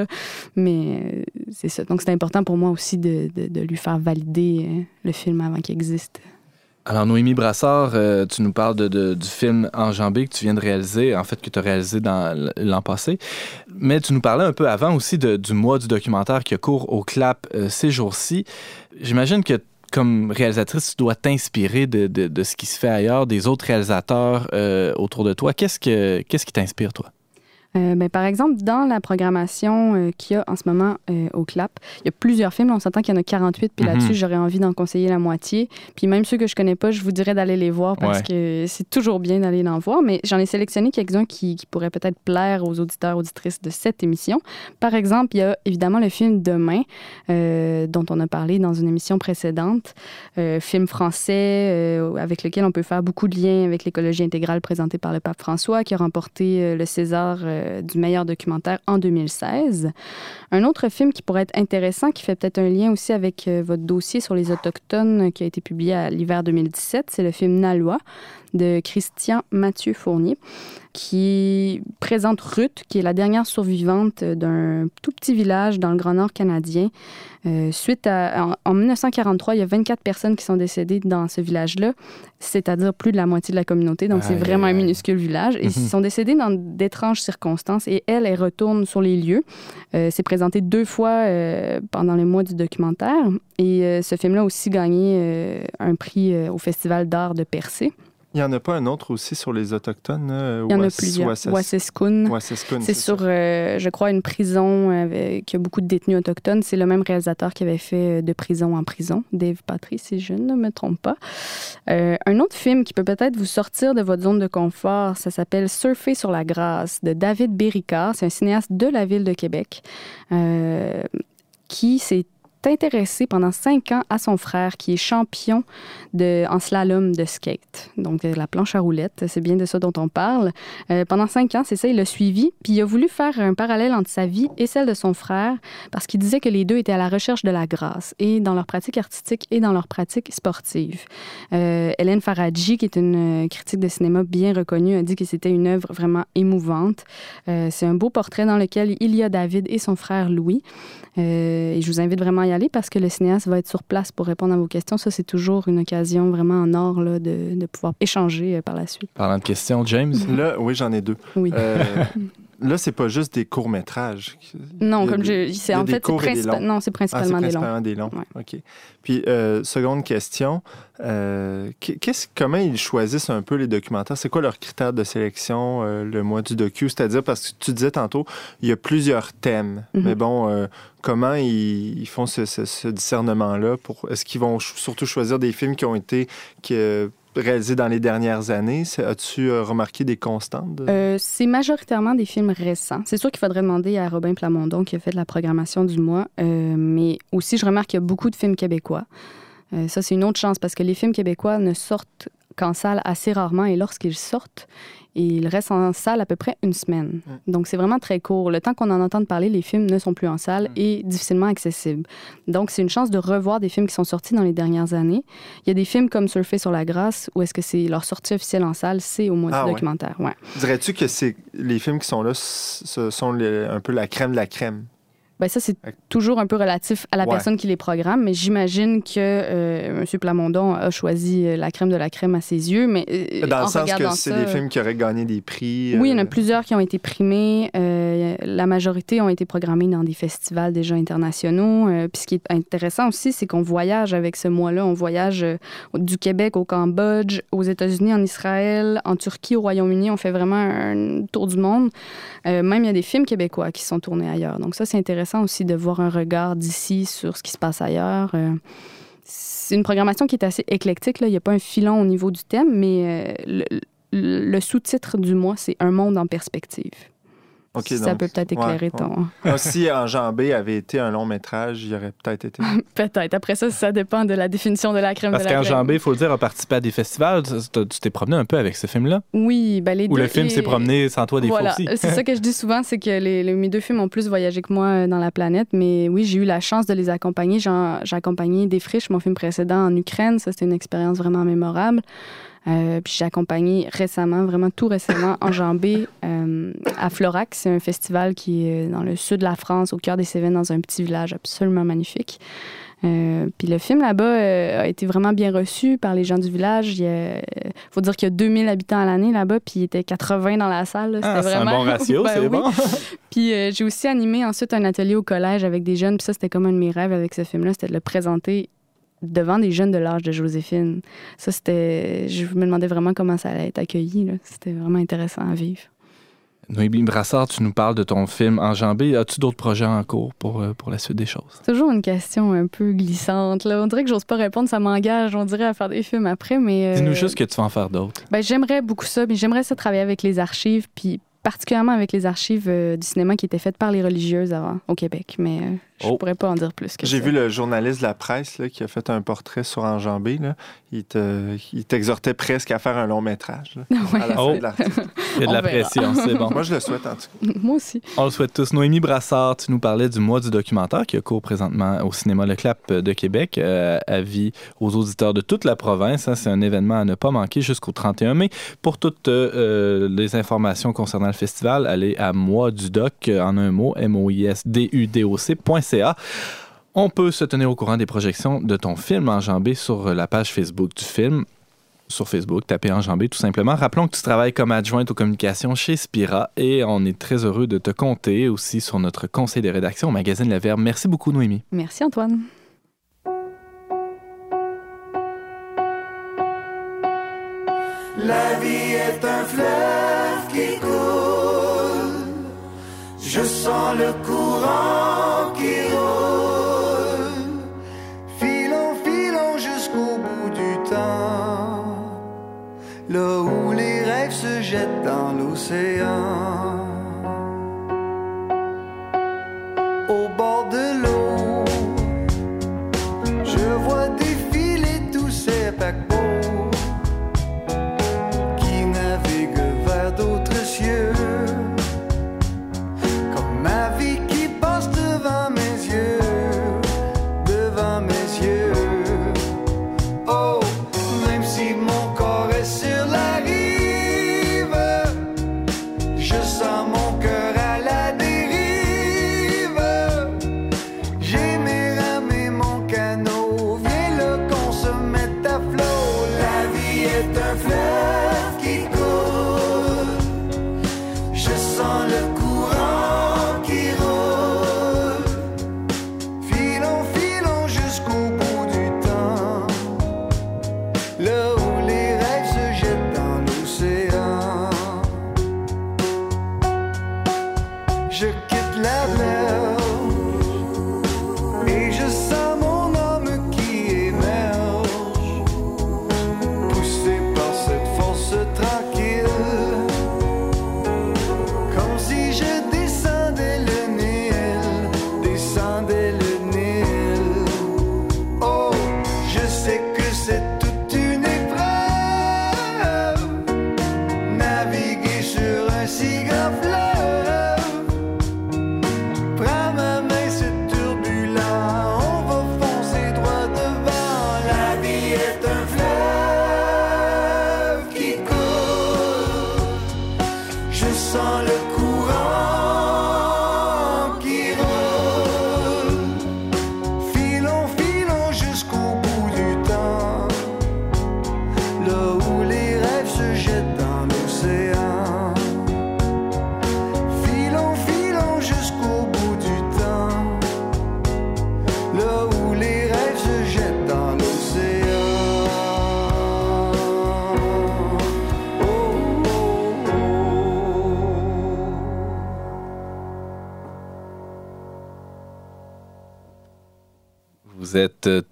Mais euh, c'est ça. Donc c'est important pour moi aussi de, de, lui faire valider euh, le film avant qu'il existe. Alors, Noémie Brassard, euh, tu nous parles de, du film Enjambé que tu viens de réaliser, en fait, que tu as réalisé dans l'an passé. Mais tu nous parlais un peu avant aussi du mois du documentaire qui a cours au CLAP euh, ces jours-ci. J'imagine que comme réalisatrice, tu dois t'inspirer de, de, ce qui se fait ailleurs, des autres réalisateurs euh, autour de toi. Qu'est-ce, que, qu'est-ce qui t'inspire, toi? Euh, ben, par exemple, dans la programmation euh, qu'il y a en ce moment euh, au CLAP, il y a plusieurs films. On s'entend qu'il y en a 48, puis là-dessus, mhm. j'aurais envie d'en conseiller la moitié. Puis même ceux que je connais pas, je vous dirais d'aller les voir parce que c'est toujours bien d'aller en voir. Mais j'en ai sélectionné quelques-uns qui, qui pourraient peut-être plaire aux auditeurs, auditrices de cette émission. Par exemple, il y a évidemment le film Demain, dont on a parlé dans une émission précédente. film français avec lequel on peut faire beaucoup de liens avec l'écologie intégrale présentée par le pape François, qui a remporté le César euh, du meilleur documentaire en 2016. Un autre film qui pourrait être intéressant, qui fait peut-être un lien aussi avec euh, votre dossier sur les Autochtones qui a été publié à l'hiver 2017, c'est le film Nalois de Christian Mathieu Fournier qui présente Ruth, qui est la dernière survivante d'un tout petit village dans le Grand Nord canadien. Euh, suite à, en, 1943, il y a 24 personnes qui sont décédées dans ce village-là, c'est-à-dire plus de la moitié de la communauté. Donc, c'est vraiment un minuscule village. Et ils mhm. sont décédés dans d'étranges circonstances. Et elle, elle retourne sur les lieux. Euh, c'est présenté deux fois euh, pendant le mois du documentaire. Et ce film-là a aussi gagné un prix au Festival d'art de Percé. Il n'y en a pas un autre aussi sur les Autochtones? Euh, Il y en a plusieurs. C'est sur, euh, je crois, une prison avec, a beaucoup de détenus autochtones. C'est le même réalisateur qui avait fait De prison en prison, Dave Patrice, si je ne me trompe pas. un autre film qui peut peut-être vous sortir de votre zone de confort, ça s'appelle Surfer sur la grâce de David Béricard. C'est un cinéaste de la ville de Québec qui s'est intéressé pendant cinq ans à son frère qui est champion de, en slalom de skate. Donc, la planche à roulettes, c'est bien de ça dont on parle. Euh, pendant cinq ans, c'est ça, il l'a suivi. Puis il a voulu faire un parallèle entre sa vie et celle de son frère parce qu'il disait que les deux étaient à la recherche de la grâce et dans leur pratique artistique et dans leur pratique sportive. Euh, Hélène Faradji, qui est une euh, critique de cinéma bien reconnue, a dit que c'était une œuvre vraiment émouvante. c'est un beau portrait dans lequel il y a David et son frère Louis. Et je vous invite vraiment à y aller parce que le cinéaste va être sur place pour répondre à vos questions. Ça, c'est toujours une occasion vraiment en or là, de, de, pouvoir échanger euh, par la suite. Parlant de questions, James? Là, oui, j'en ai deux. Oui. Là, c'est pas juste des courts-métrages. Non, comme je c'est en fait, c'est non, c'est principalement, ah, des principalement des longs. OK. Puis, euh, seconde question, euh, comment ils choisissent un peu les documentaires? C'est quoi leurs critères de sélection, euh, le mois du docu? C'est-à-dire, parce que tu disais tantôt, il y a plusieurs thèmes. Mhm. Mais bon, comment ils, font ce, discernement-là? Est-ce qu'ils vont surtout choisir des films qui ont été... Qui, réalisés dans les dernières années. As-tu euh, remarqué des constantes? Euh, c'est majoritairement des films récents. C'est sûr qu'il faudrait demander à Robin Plamondon qui a fait de la programmation du mois, euh, mais aussi je remarque qu'il y a beaucoup de films québécois. ça, c'est une autre chance parce que les films québécois ne sortent qu'en salle assez rarement et lorsqu'ils sortent, et il reste en salle à peu près une semaine. Mm. Donc, c'est vraiment très court. Le temps qu'on en entende parler, les films ne sont plus en salle mm. et difficilement accessibles. Donc, c'est une chance de revoir des films qui sont sortis dans les dernières années. Il y a des films comme Surfer sur la grâce, où est-ce que c'est leur sortie officielle en salle, c'est au moins ah, documentaire. Ouais. Dirais-tu que c'est les films qui sont là, ce sont un peu la crème de la crème? Ben ça, c'est toujours un peu relatif à la personne qui les programme, mais j'imagine que euh, M. Plamondon a choisi euh, la crème de la crème à ses yeux. Mais, euh, Dans le sens que c'est des films qui auraient gagné des prix. Oui, il y en a plusieurs qui ont été primés. la majorité ont été programmés dans des festivals déjà internationaux. puis ce qui est intéressant aussi, c'est qu'on voyage avec ce mois-là. On voyage du Québec au Cambodge, aux États-Unis, en Israël, en Turquie, au Royaume-Uni. On fait vraiment un tour du monde. même il y a des films québécois qui sont tournés ailleurs. Donc ça, c'est intéressant aussi de voir un regard d'ici sur ce qui se passe ailleurs. Euh, c'est une programmation qui est assez éclectique. Là. Il n'y a pas un filon au niveau du thème, mais euh, le sous-titre du mois, c'est Un monde en perspective ça peut peut-être éclairer ton. si Enjambé avait été un long métrage, il aurait peut-être été. peut-être. Après ça, ça dépend de la définition de la crème Parce de la qu'Enjambé, il faut le dire, a participé à des festivals. Tu t'es promené un peu avec ce film-là? Oui, ben les Ou le film s'est promené sans toi des voilà. fois aussi. C'est ça que je dis souvent, c'est que les, mes deux films ont plus voyagé que moi euh, dans la planète. Mais oui, j'ai eu la chance de les accompagner. J'ai accompagné Des Friches, mon film précédent en Ukraine. Ça, c'était une expérience vraiment mémorable. Euh, puis j'ai accompagné récemment, vraiment tout récemment, Enjambé euh, à Florac. C'est un festival qui est dans le sud de la France, au cœur des Cévennes, dans un petit village absolument magnifique. Euh, puis le film là-bas euh, a été vraiment bien reçu par les gens du village. Il faut dire qu'il y a 2000 habitants à l'année là-bas, puis il était 80 dans la salle. Ah, c'est un bon ratio, ben c'est bon. puis j'ai aussi animé ensuite un atelier au collège avec des jeunes, puis ça, c'était comme un de mes rêves avec ce film-là, c'était de le présenter devant des jeunes de l'âge de Joséphine. Ça, c'était. Je me demandais vraiment comment ça allait être accueilli. C'était vraiment intéressant à vivre. Noémie Brassard, tu nous parles de ton film Enjambé. As-tu d'autres projets en cours pour, euh, pour la suite des choses? Toujours une question un peu glissante. Là. On dirait que j'ose pas répondre, ça m'engage, on dirait, à faire des films après, mais... Euh, Dis-nous juste que tu vas en faire d'autres. Ben, j'aimerais beaucoup ça, mais j'aimerais ça travailler avec les archives, puis particulièrement avec les archives euh, du cinéma qui étaient faites par les religieuses avant au Québec. Mais je ne oh. pourrais pas en dire plus que J'ai vu le journaliste de la presse là, qui a fait un portrait sur Enjambé. Là. Il, t'exhortait presque à faire un long métrage à la oh. de Il y a de la pression, c'est bon. Moi, je le souhaite en tout cas. Moi aussi. On le souhaite tous. Noémie Brassard, tu nous parlais du mois du documentaire qui a cours présentement au cinéma Le Clap de Québec. Euh, avis aux auditeurs de toute la province. Hein. c'est un événement à ne pas manquer jusqu'au 31 mai. Pour toutes euh, les informations concernant le festival, allez à moi du doc en un mot, m o i s d u d o c.ca on peut se tenir au courant des projections de ton film Enjambé sur la page Facebook du film. Sur Facebook, tapez Enjambé tout simplement. Rappelons que tu travailles comme adjointe aux communications chez Spira et on est très heureux de te compter aussi sur notre conseil de rédaction au magazine Le Verbe. Merci beaucoup, Noémie. Merci, Antoine. La vie est un fleuve Je sens le courant qui roule. Filons, filons jusqu'au bout du temps. Là où les rêves se jettent dans l'océan. Au bord de l'eau,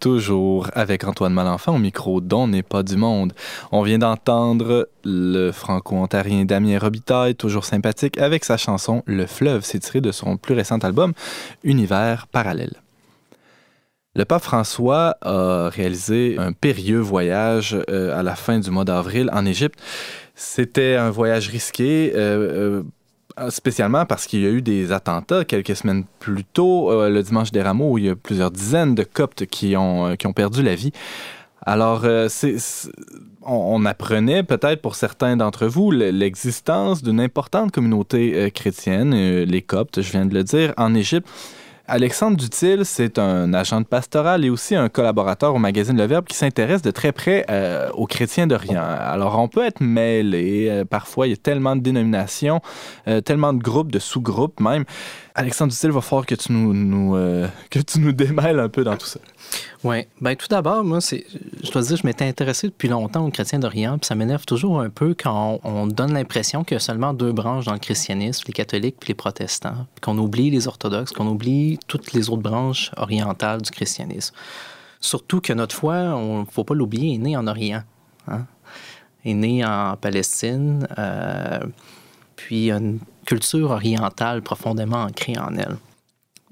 toujours avec Antoine Malenfant au micro d'On n'est pas du monde. On vient d'entendre le franco-ontarien Damien Robitaille, toujours sympathique, avec sa chanson Le fleuve. C'est tiré de son plus récent album Univers parallèle. Le pape François a réalisé un périlleux voyage euh, à la fin du mois d'avril en Égypte. C'était un voyage risqué, euh, euh, spécialement parce qu'il y a eu des attentats quelques semaines plus tôt, euh, le dimanche des Rameaux, où il y a plusieurs dizaines de Coptes qui ont, euh, qui ont perdu la vie. Alors, euh, on, on apprenait peut-être pour certains d'entre vous le- l'existence d'une importante communauté chrétienne, les Coptes, je viens de le dire, en Égypte. Alexandre Dutil, c'est un agent de pastoral et aussi un collaborateur au magazine Le Verbe qui s'intéresse de très près euh, aux chrétiens d'Orient. Alors, on peut être mêlé. euh, parfois, il y a tellement de dénominations, euh, tellement de groupes, de sous-groupes même. Alexandre Dutil, va falloir que tu nous, euh, que tu nous démêles un peu dans tout ça. Oui. Ben, tout d'abord, moi, c'est, je dois dire, je m'étais intéressé depuis longtemps aux chrétiens d'Orient, puis ça m'énerve toujours un peu quand on, on donne l'impression qu'il y a seulement deux branches dans le christianisme, les catholiques puis les protestants, puis qu'on oublie les orthodoxes, qu'on oublie toutes les autres branches orientales du christianisme. Surtout que notre foi, on ne faut pas l'oublier, est née en Orient. Hein? Est née en Palestine, euh, puis il une culture orientale profondément ancrée en elle.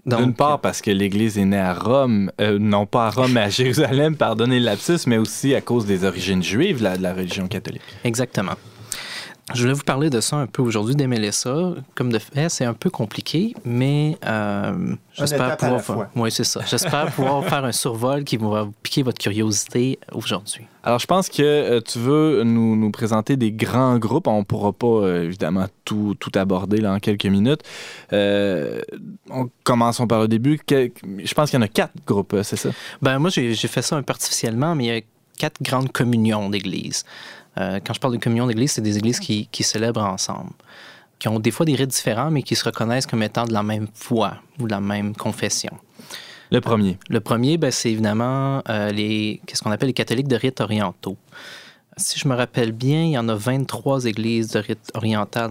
D'une part parce que l'Église est née à Rome, euh, non pas à Rome, mais à Jérusalem, pardonnez le lapsus, mais aussi à cause des origines juives de la religion catholique. Exactement. Je voulais vous parler de ça un peu aujourd'hui, démêler ça. Comme de fait, c'est un peu compliqué, mais euh, j'espère pouvoir. Oui, c'est ça. J'espère pouvoir faire un survol qui va piquer votre curiosité aujourd'hui. Alors, je pense que euh, tu veux nous, nous présenter des grands groupes. On ne pourra pas, euh, évidemment, tout, tout aborder là, en quelques minutes. Euh, on, commençons par le début. Je pense qu'il y en a quatre groupes, c'est ça? Ben moi, j'ai j'ai fait ça un peu artificiellement, mais il y a quatre grandes communions d'églises. Euh, quand je parle de communion d'église, c'est des églises qui, qui célèbrent ensemble, qui ont des fois des rites différents, mais qui se reconnaissent comme étant de la même foi ou de la même confession. Le premier. Le premier, ben, c'est évidemment euh, les, qu'est-ce qu'on appelle les catholiques de rites orientaux. Si je me rappelle bien, il y en a 23 églises de rite oriental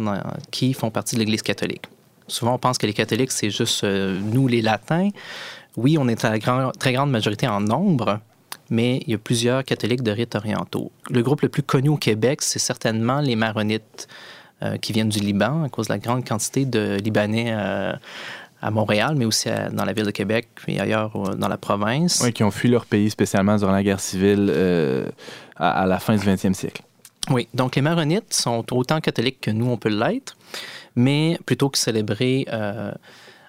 qui font partie de l'Église catholique. Souvent, on pense que les catholiques, c'est juste euh, nous, les latins. Oui, on est à la grand- très grande majorité en nombre, mais il y a plusieurs catholiques de rites orientaux. Le groupe le plus connu au Québec, c'est certainement les maronites euh, qui viennent du Liban, à cause de la grande quantité de Libanais euh, à Montréal, mais aussi à- dans la ville de Québec et ailleurs euh, dans la province. Oui, qui ont fui leur pays spécialement durant la guerre civile euh, à, à la fin du 20e siècle. Oui, donc les maronites sont autant catholiques que nous, on peut l'être, mais plutôt que célébrer euh,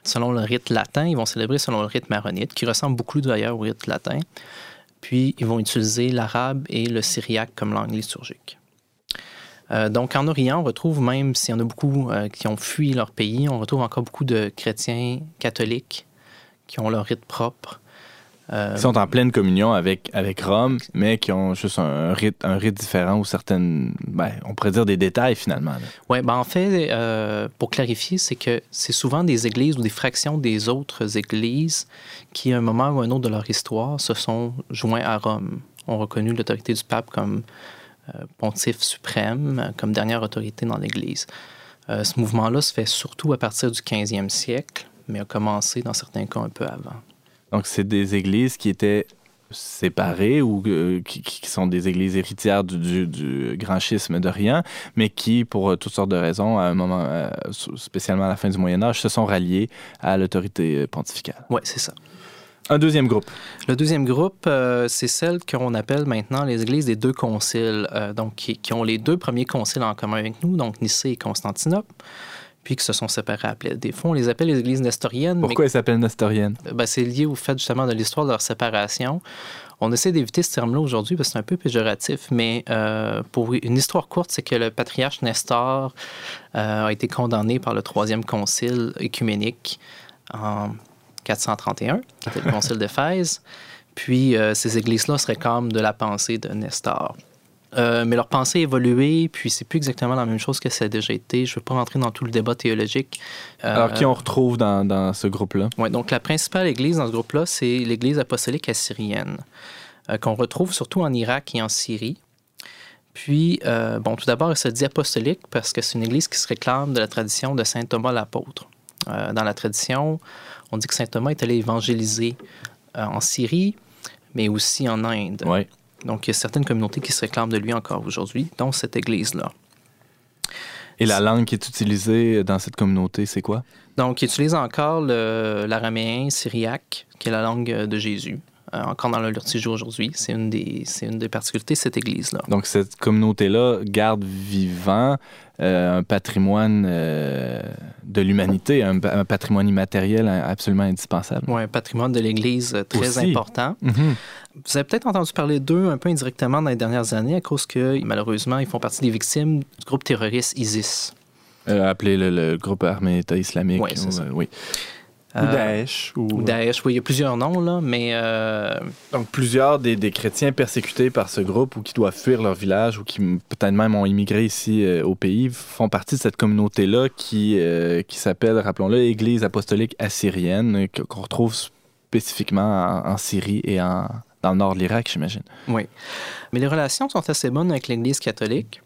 selon le rite latin, ils vont célébrer selon le rite maronite, qui ressemble beaucoup d'ailleurs au rite latin. Puis, ils vont utiliser l'arabe et le syriaque comme langue liturgique. Euh, donc, en Orient, on retrouve, même s'il y en a beaucoup euh, qui ont fui leur pays, on retrouve encore beaucoup de chrétiens catholiques qui ont leur rite propre. Euh, Ils sont en pleine communion avec, avec Rome, mais qui ont juste un rite, un rite différent ou certaines, ben, on pourrait dire des détails finalement. Oui, ben en fait, euh, pour clarifier, c'est que c'est souvent des églises ou des fractions des autres églises qui, à un moment ou un autre de leur histoire, se sont joints à Rome, ont reconnu l'autorité du pape comme euh, pontife suprême, comme dernière autorité dans l'Église. Ce mouvement-là se fait surtout à partir du 15e siècle, mais a commencé dans certains cas un peu avant. Donc, c'est des églises qui étaient séparées ou euh, qui, qui sont des églises héritières du, du, du grand schisme d'Orient, mais qui, pour euh, toutes sortes de raisons, à un moment, euh, spécialement à la fin du Moyen Âge, se sont ralliées à l'autorité pontificale. Oui, c'est ça. Un deuxième groupe. Le deuxième groupe, euh, c'est celle qu'on appelle maintenant les églises des deux conciles, donc qui, qui ont les deux premiers conciles en commun avec nous, donc Nicée et Constantinople, puis qui se sont séparés après. Des fois, on les appelle les églises nestoriennes. mais- Pourquoi elles s'appellent nestoriennes? ben, c'est lié au fait justement de l'histoire de leur séparation. On essaie d'éviter ce terme-là aujourd'hui parce que c'est un peu péjoratif, mais euh, pour une histoire courte, c'est que le patriarche Nestor euh, a été condamné par le troisième concile écuménique en 431, qui était le concile d'Éphèse. Puis euh, ces églises-là se réclament de la pensée de Nestor. Euh, mais leur pensée a évolué, puis c'est plus exactement la même chose que ça a déjà été. Je ne veux pas rentrer dans tout le débat théologique. Euh, Alors, qui on retrouve dans, dans ce groupe-là? oui, donc la principale église dans ce groupe-là, c'est l'église apostolique assyrienne, euh, qu'on retrouve surtout en Irak et en Syrie. Puis, bon, tout d'abord, elle se dit apostolique parce que c'est une église qui se réclame de la tradition de saint Thomas l'apôtre. Dans la tradition, on dit que saint Thomas est allé évangéliser en Syrie, mais aussi en Inde. Oui. Donc, il y a certaines communautés qui se réclament de lui encore aujourd'hui, dont cette église-là. Et la langue qui est utilisée dans cette communauté, c'est quoi? Donc, ils utilisent encore l'araméen syriaque, qui est la langue de Jésus, euh, encore dans le liturgie aujourd'hui. C'est une, des- une des particularités de cette église-là. Donc, cette communauté-là garde vivant un patrimoine euh, de l'humanité, un, pa- un patrimoine immatériel hein, absolument indispensable. Oui, un patrimoine de l'Église euh, très Aussi. important. Mhm. Vous avez peut-être entendu parler d'eux un peu indirectement dans les dernières années à cause que, malheureusement, ils font partie des victimes du groupe terroriste ISIS. Euh, appelé le, le groupe armé État islamique. Ouais, ou, euh, oui. Ou Euh, Daesh. Ou, Ou Daesh, oui, il y a plusieurs noms, là, mais euh, Donc, plusieurs des, des chrétiens persécutés par ce groupe ou qui doivent fuir leur village ou qui peut-être même ont immigré ici euh, au pays font partie de cette communauté-là qui, euh, qui s'appelle, rappelons-le, Église apostolique assyrienne, euh, que- qu'on retrouve spécifiquement en, en Syrie et en, dans le nord de l'Irak, j'imagine. Oui. Mais les relations sont assez bonnes avec l'Église catholique.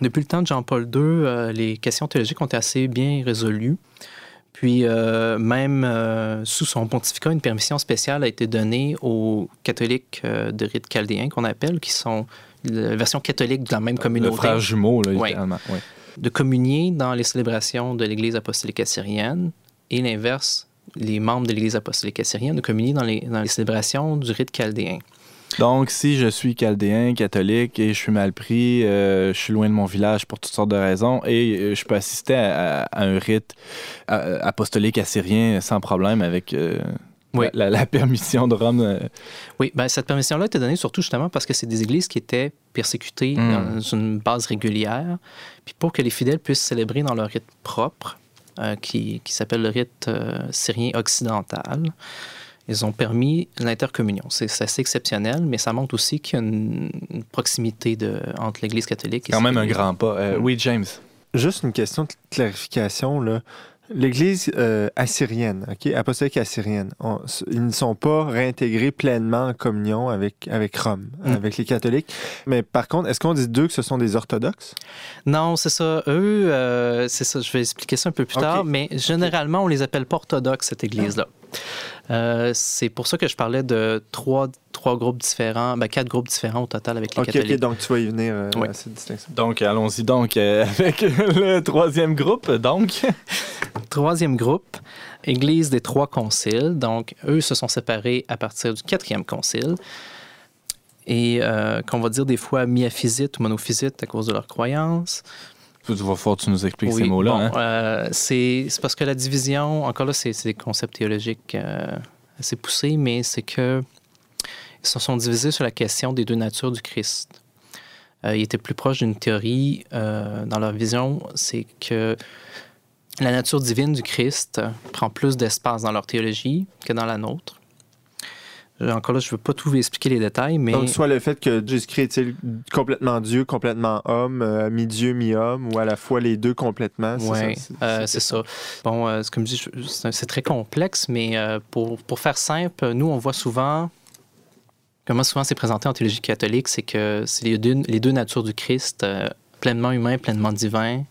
Depuis le temps de Jean-Paul II, euh, les questions théologiques ont été assez bien résolues. Puis, euh, même euh, sous son pontificat, une permission spéciale a été donnée aux catholiques euh, de rite chaldéen, qu'on appelle, qui sont la version catholique de la même Le communauté, frère jumeau, là. Ouais. de communier dans les célébrations de l'Église apostolique assyrienne et l'inverse, les membres de l'Église apostolique assyrienne de communier dans les, dans les célébrations du rite chaldéen. Donc, si je suis chaldéen, catholique et je suis mal pris, euh, je suis loin de mon village pour toutes sortes de raisons et euh, je peux assister à, à un rite euh, apostolique assyrien sans problème avec euh, Oui. la, la permission de Rome. Oui, ben, cette permission-là était donnée surtout justement parce que c'est des églises qui étaient persécutées Mm. dans une base régulière. Puis pour que les fidèles puissent célébrer dans leur rite propre, euh, qui, qui s'appelle le rite euh, syrien occidental, ils ont permis l'intercommunion. C'est assez exceptionnel, mais ça montre aussi qu'il y a une, une proximité de, entre l'Église catholique et quand même un grand pas. Euh. Oui, James. Juste une question de clarification. Là. l'Église euh, assyrienne, ok, apostolique assyrienne, on- ils ne sont pas réintégrés pleinement en communion avec, avec Rome, Mm. avec les catholiques. Mais par contre, est-ce qu'on dit d'eux que ce sont des orthodoxes? Non, c'est ça. Eux, euh, c'est ça. Je vais expliquer ça un peu plus tard, mais généralement, on les appelle pas orthodoxes, cette église-là. Euh, c'est pour ça que je parlais de trois, trois groupes différents, ben, quatre groupes différents au total avec les Ok, ok, catholiques. donc tu vas y venir euh, Oui. à cette distinction. Donc, allons-y donc euh, avec le troisième groupe. Donc, Troisième groupe, Église des trois conciles. Donc, eux se sont séparés à partir du quatrième concile. Et euh, qu'on va dire des fois miaphysite ou monophysite à cause de leurs croyances. Tu vas falloir que tu nous expliques Oui, ces mots-là. bon, hein. euh, c'est parce que la division, encore là, c'est des concepts théologiques euh, assez poussés, mais c'est que ils se sont divisés sur la question des deux natures du Christ. Euh, ils étaient plus proches d'une théorie dans leur vision, c'est que la nature divine du Christ prend plus d'espace dans leur théologie que dans la nôtre. Euh, Encore là, je ne veux pas tout vous expliquer les détails, mais Donc, soit le fait que Jésus-Christ est-il complètement Dieu, complètement homme, euh, mi-Dieu, mi-homme, ou à la fois les deux complètement. Oui, ça, c'est ça. Bon, euh, comme je dis, c'est très complexe, mais euh, pour, pour faire simple, nous, on voit souvent, comment souvent c'est présenté en théologie catholique, c'est que c'est les deux, les deux natures du Christ, euh, pleinement humain, pleinement divin,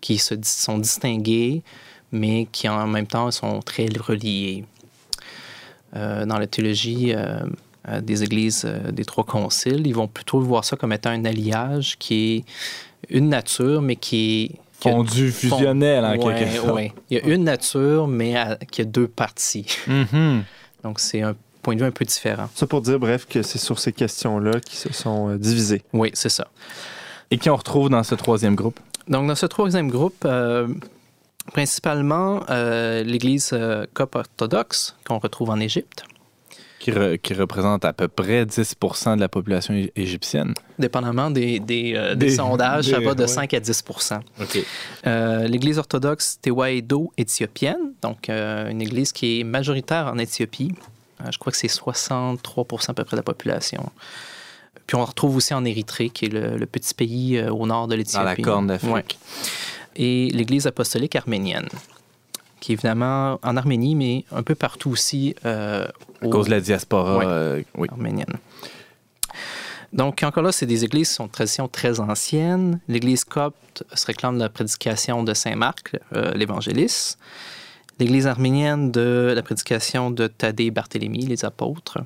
qui se, sont distinguées, mais qui en même temps sont très reliées. Euh, dans la théologie euh, euh, des églises euh, des trois conciles, ils vont plutôt voir ça comme étant un alliage qui est une nature, mais qui est... Fondu, fusionnel en Ouais, quelque sorte. ouais. Il y a une nature, mais à- qui a deux parties. Mhm. Donc, c'est un point de vue un peu différent. Ça pour dire, bref, que c'est sur ces questions-là qui se sont euh, divisées. Oui, c'est ça. Et qui on retrouve dans ce troisième groupe? Donc, dans ce troisième groupe, euh, principalement euh, l'Église euh, copte orthodoxe qu'on retrouve en Égypte, Qui, re- qui représente à peu près 10 de la population égyptienne. dépendamment des, des, euh, des Des- sondages, ça va de ouais. 5 à 10 OK. Euh, L'Église orthodoxe Tewahedo éthiopienne, donc une église qui est majoritaire en Éthiopie. Je crois que c'est 63% à peu près de la population. Puis on la retrouve aussi en Érythrée, qui est le, le petit pays au nord de l'Éthiopie. Dans la corne d'Afrique. Ouais. Et l'Église apostolique arménienne, qui est évidemment en Arménie, mais un peu partout aussi euh, À au- cause de la diaspora. Ouais. euh, oui. arménienne. Donc, encore là, c'est des églises qui sont de tradition très ancienne. L'Église copte se réclame de la prédication de Saint Marc, euh, l'évangéliste. L'Église arménienne de la prédication de Thaddée et Barthélemy, les apôtres.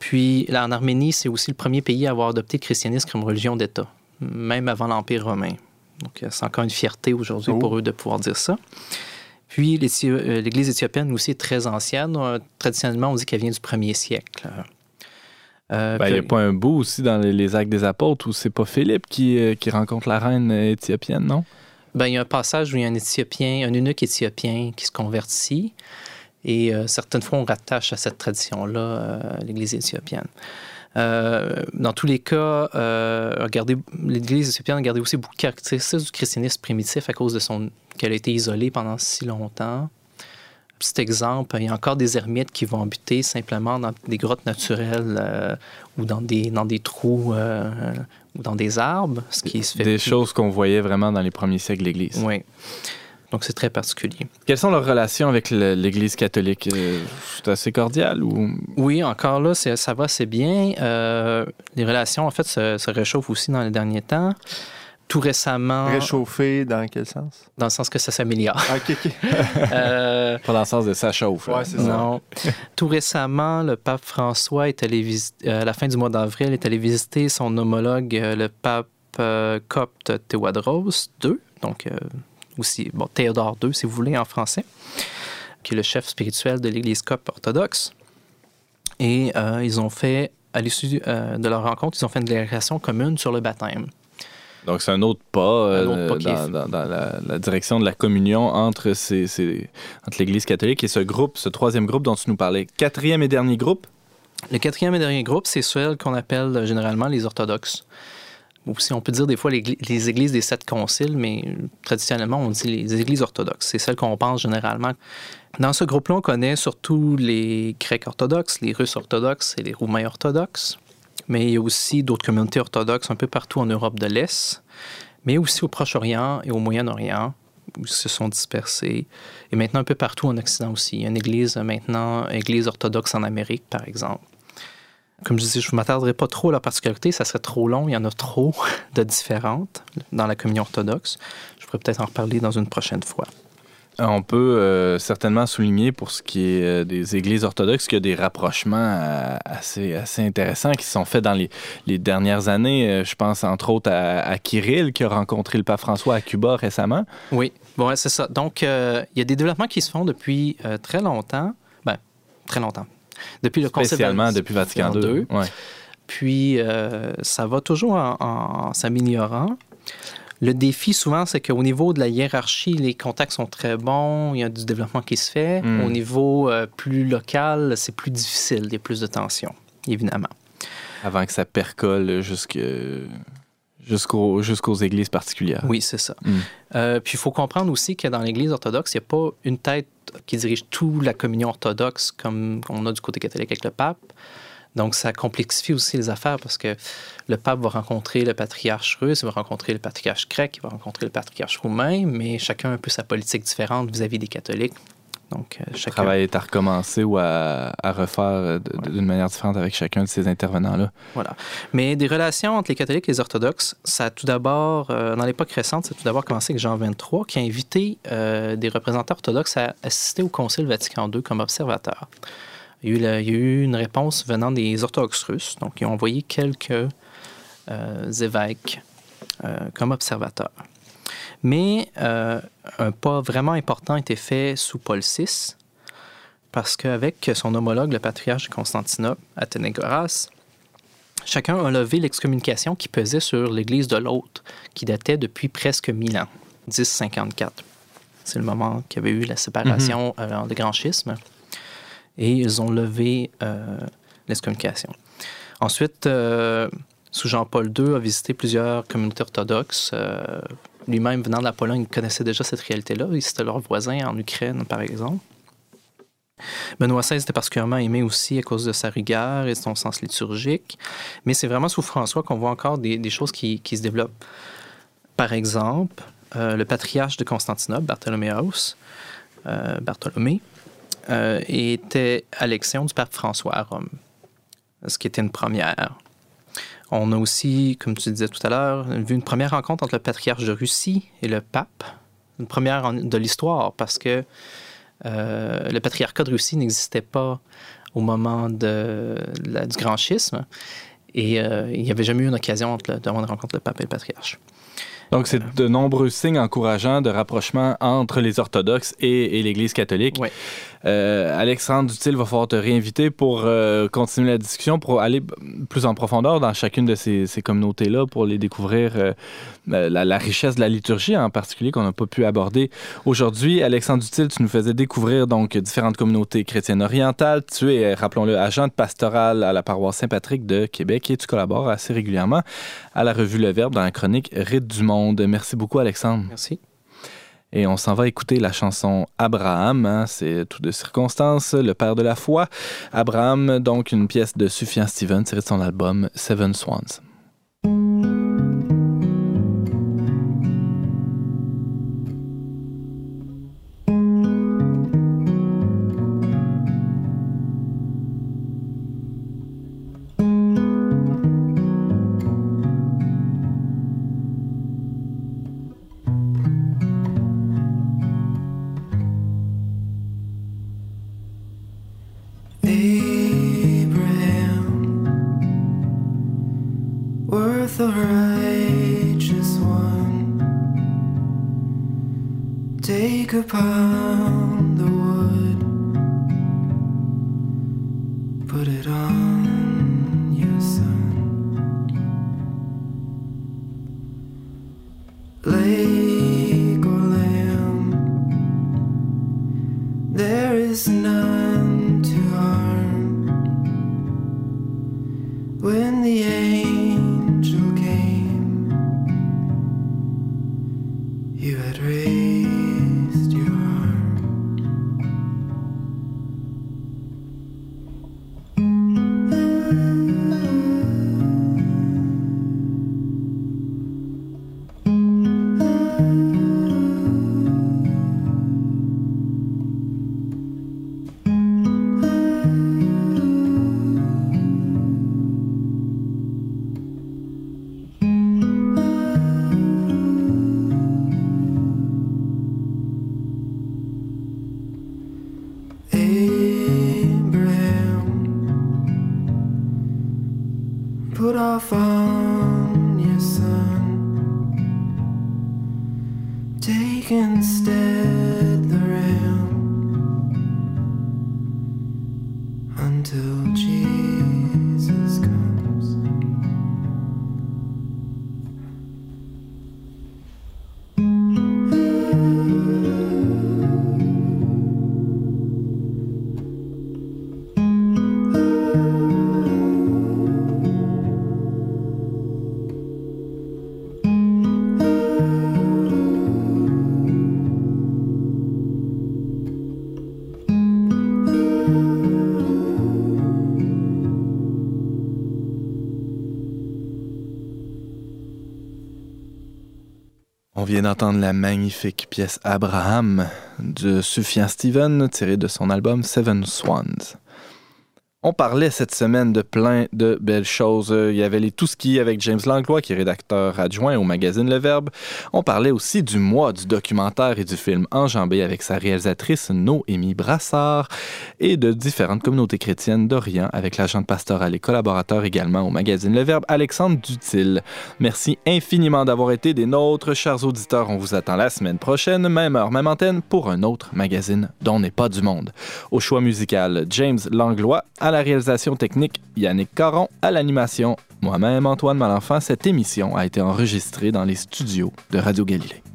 Puis, là, en Arménie, c'est aussi le premier pays à avoir adopté le christianisme comme religion d'État, même avant l'Empire romain. Donc, c'est encore une fierté aujourd'hui Oh. pour eux de pouvoir dire ça. Puis, euh, l'Église éthiopienne aussi est très ancienne. Euh, Traditionnellement, on dit qu'elle vient du premier siècle. Euh, Ben, il n'y a pas un bout aussi dans les, les actes des apôtres où c'est pas Philippe qui, euh, qui rencontre la reine éthiopienne, non? Ben, il y a un passage où il y a un Éthiopien, un eunuque éthiopien qui se convertit. Et euh, certaines fois, on rattache à cette tradition-là l'Église éthiopienne. Euh, dans tous les cas, euh, regardez, l'Église éthiopienne a gardé aussi beaucoup de caractéristiques du christianisme primitif à cause de son qu'elle a été isolée pendant si longtemps. Petit exemple, il y a encore des ermites qui vont habiter simplement dans des grottes naturelles euh, ou dans des, dans des trous euh, ou dans des arbres, ce qui se fait Des plus- choses qu'on voyait vraiment dans les premiers siècles de l'Église. Oui. Donc, c'est très particulier. Quelles sont leurs relations avec l'Église catholique? Euh, C'est assez cordial ou... Oui, encore là, c'est- ça va assez bien. Euh, les relations, en fait, se, se réchauffent aussi dans les derniers temps. Tout récemment, Réchauffé, dans quel sens? dans le sens que ça s'améliore. Ah, OK, OK. Euh, Pas dans le sens de ça chauffe. Ouais, c'est ça. non. Tout récemment, le pape François est allé visiter, euh, à la fin du mois d'avril, est allé visiter son homologue, euh, le pape euh, copte Théodros II, donc euh, aussi, bon, Théodore II, si vous voulez, en français, qui est le chef spirituel de l'Église copte orthodoxe. Et euh, ils ont fait, à l'issue euh, de leur rencontre, ils ont fait une déclaration commune sur le baptême. Donc, c'est un autre pas, euh, Un autre pas qui est dans, fait. dans- dans la, la direction de la communion entre, ces, ces- entre l'Église catholique et ce groupe, ce troisième groupe dont tu nous parlais. Quatrième et dernier groupe? Le quatrième et dernier groupe, c'est celle qu'on appelle généralement les orthodoxes. Ou si on peut dire des fois les, les églises des sept conciles, mais euh, traditionnellement, on dit les églises orthodoxes. C'est celles qu'on pense généralement. Dans ce groupe-là, on connaît surtout les Grecs orthodoxes, les Russes orthodoxes et les Roumains orthodoxes. Mais il y a aussi d'autres communautés orthodoxes un peu partout en Europe de l'Est, mais aussi au Proche-Orient et au Moyen-Orient. où ils se sont dispersés. Et maintenant, un peu partout en Occident aussi. Il y a une église euh, maintenant, église orthodoxe en Amérique, par exemple. Comme je disais, je ne m'attarderai pas trop à la particularité, ça serait trop long, il y en a trop de différentes dans la communion orthodoxe. Je pourrais peut-être en reparler dans une prochaine fois. On peut euh, certainement souligner pour ce qui est euh, des églises orthodoxes qu'il y a des rapprochements euh, assez, assez intéressants qui sont faits dans les, les dernières années. Euh, je pense entre autres à, à Kirill qui a rencontré le pape François à Cuba récemment. Oui, bon, ouais, c'est ça. Donc, euh, il y a des développements qui se font depuis euh, très longtemps. Ben, très longtemps. Depuis le Concile Spécialement depuis Vatican II. Ouais. Puis, euh, ça va toujours en, en s'améliorant. Le défi, souvent, c'est qu'au niveau de la hiérarchie, les contacts sont très bons, il y a du développement qui se fait. Mm. Au niveau euh, plus local, c'est plus difficile, il y a plus de tension, évidemment. Avant que ça percole jusque- jusqu'au- jusqu'aux églises particulières. Oui, c'est ça. Mm. Euh, puis il faut comprendre aussi que dans l'Église orthodoxe, il n'y a pas une tête qui dirige toute la communion orthodoxe comme on a du côté catholique avec le pape. Donc ça complexifie aussi les affaires parce que le pape va rencontrer le patriarche russe, il va rencontrer le patriarche grec, il va rencontrer le patriarche roumain, mais chacun a un peu sa politique différente vis-à-vis des catholiques. Donc euh, Le travail est à recommencer ou à, à refaire euh, d'une manière différente avec chacun de ces intervenants-là. Voilà. Mais des relations entre les catholiques et les orthodoxes, ça a tout d'abord, euh, dans l'époque récente, ça a tout d'abord commencé avec Jean XXIII, qui a invité euh, des représentants orthodoxes à assister au Concile Vatican II comme observateurs. Il y a eu, la- il y a eu une réponse venant des orthodoxes russes, donc ils ont envoyé quelques euh, évêques comme observateurs. Mais euh, un pas vraiment important a été fait sous Paul VI, parce qu'avec son homologue, le patriarche de Constantinople, Athénégoras, chacun a levé l'excommunication qui pesait sur l'Église de l'autre, qui datait depuis presque 1000 ans, 1054. C'est le moment qu'il y avait eu la séparation euh, de grand schisme. Et ils ont levé euh, l'excommunication. Ensuite, euh, sous Jean-Paul II, a visité plusieurs communautés orthodoxes. Lui-même, venant de la Pologne, connaissait déjà cette réalité-là. C'était leur voisin en Ukraine, par exemple. Benoît XVI était particulièrement aimé aussi à cause de sa rigueur et de son sens liturgique. Mais c'est vraiment sous François qu'on voit encore des, choses qui, se développent. Par exemple, euh, le patriarche de Constantinople, Bartholoméos, euh, euh, était à l'élection du pape François à Rome, ce qui était une première. On a aussi, comme tu disais tout à l'heure, vu une première rencontre entre le patriarche de Russie et le pape, une première de l'histoire, parce que euh, le patriarcat de Russie n'existait pas au moment de, la- du grand schisme. Et euh, il n'y avait jamais eu une occasion entre le- une rencontre entre le pape et le patriarche. Donc, c'est de nombreux signes encourageants de rapprochement entre les orthodoxes et, et l'Église catholique. Ouais. Euh, Alexandre Dutil va falloir te réinviter pour euh, continuer la discussion, pour aller plus en profondeur dans chacune de ces, communautés-là, pour les découvrir euh, la, richesse de la liturgie en particulier qu'on n'a pas pu aborder aujourd'hui. Alexandre Dutil, tu nous faisais découvrir donc différentes communautés chrétiennes orientales. Tu es, rappelons-le, agent de pastoral à la paroisse Saint-Patrick de Québec et tu collabores assez régulièrement à la revue Le Verbe dans la chronique Rite du Monde. Merci beaucoup, Alexandre. Merci. Et on s'en va écouter la chanson Abraham, hein, c'est tout de circonstance, le père de la foi. Abraham, donc une pièce de Sufjan Stevens tirée de son album Seven Swans. Take a pound. Vient d'entendre la magnifique pièce Abraham de Sufjan Steven tirée de son album Seven Swans. On parlait cette semaine de plein de belles choses. Il y avait les Tout Ski avec James Langlois, qui est rédacteur adjoint au magazine Le Verbe. On parlait aussi du mois du documentaire et du film Enjambé avec sa réalisatrice Noémie Brassard et de différentes communautés chrétiennes d'Orient avec l'agent pastoral et collaborateur également au magazine Le Verbe, Alexandre Dutil. Merci infiniment d'avoir été des nôtres, chers auditeurs. On vous attend la semaine prochaine, même heure, même antenne, pour un autre magazine dont n'est pas du monde. Au choix musical, James Langlois, à la réalisation technique, Yannick Caron, à l'animation, moi-même, Antoine Malenfant. Cette émission a été enregistrée dans les studios de Radio Galilée.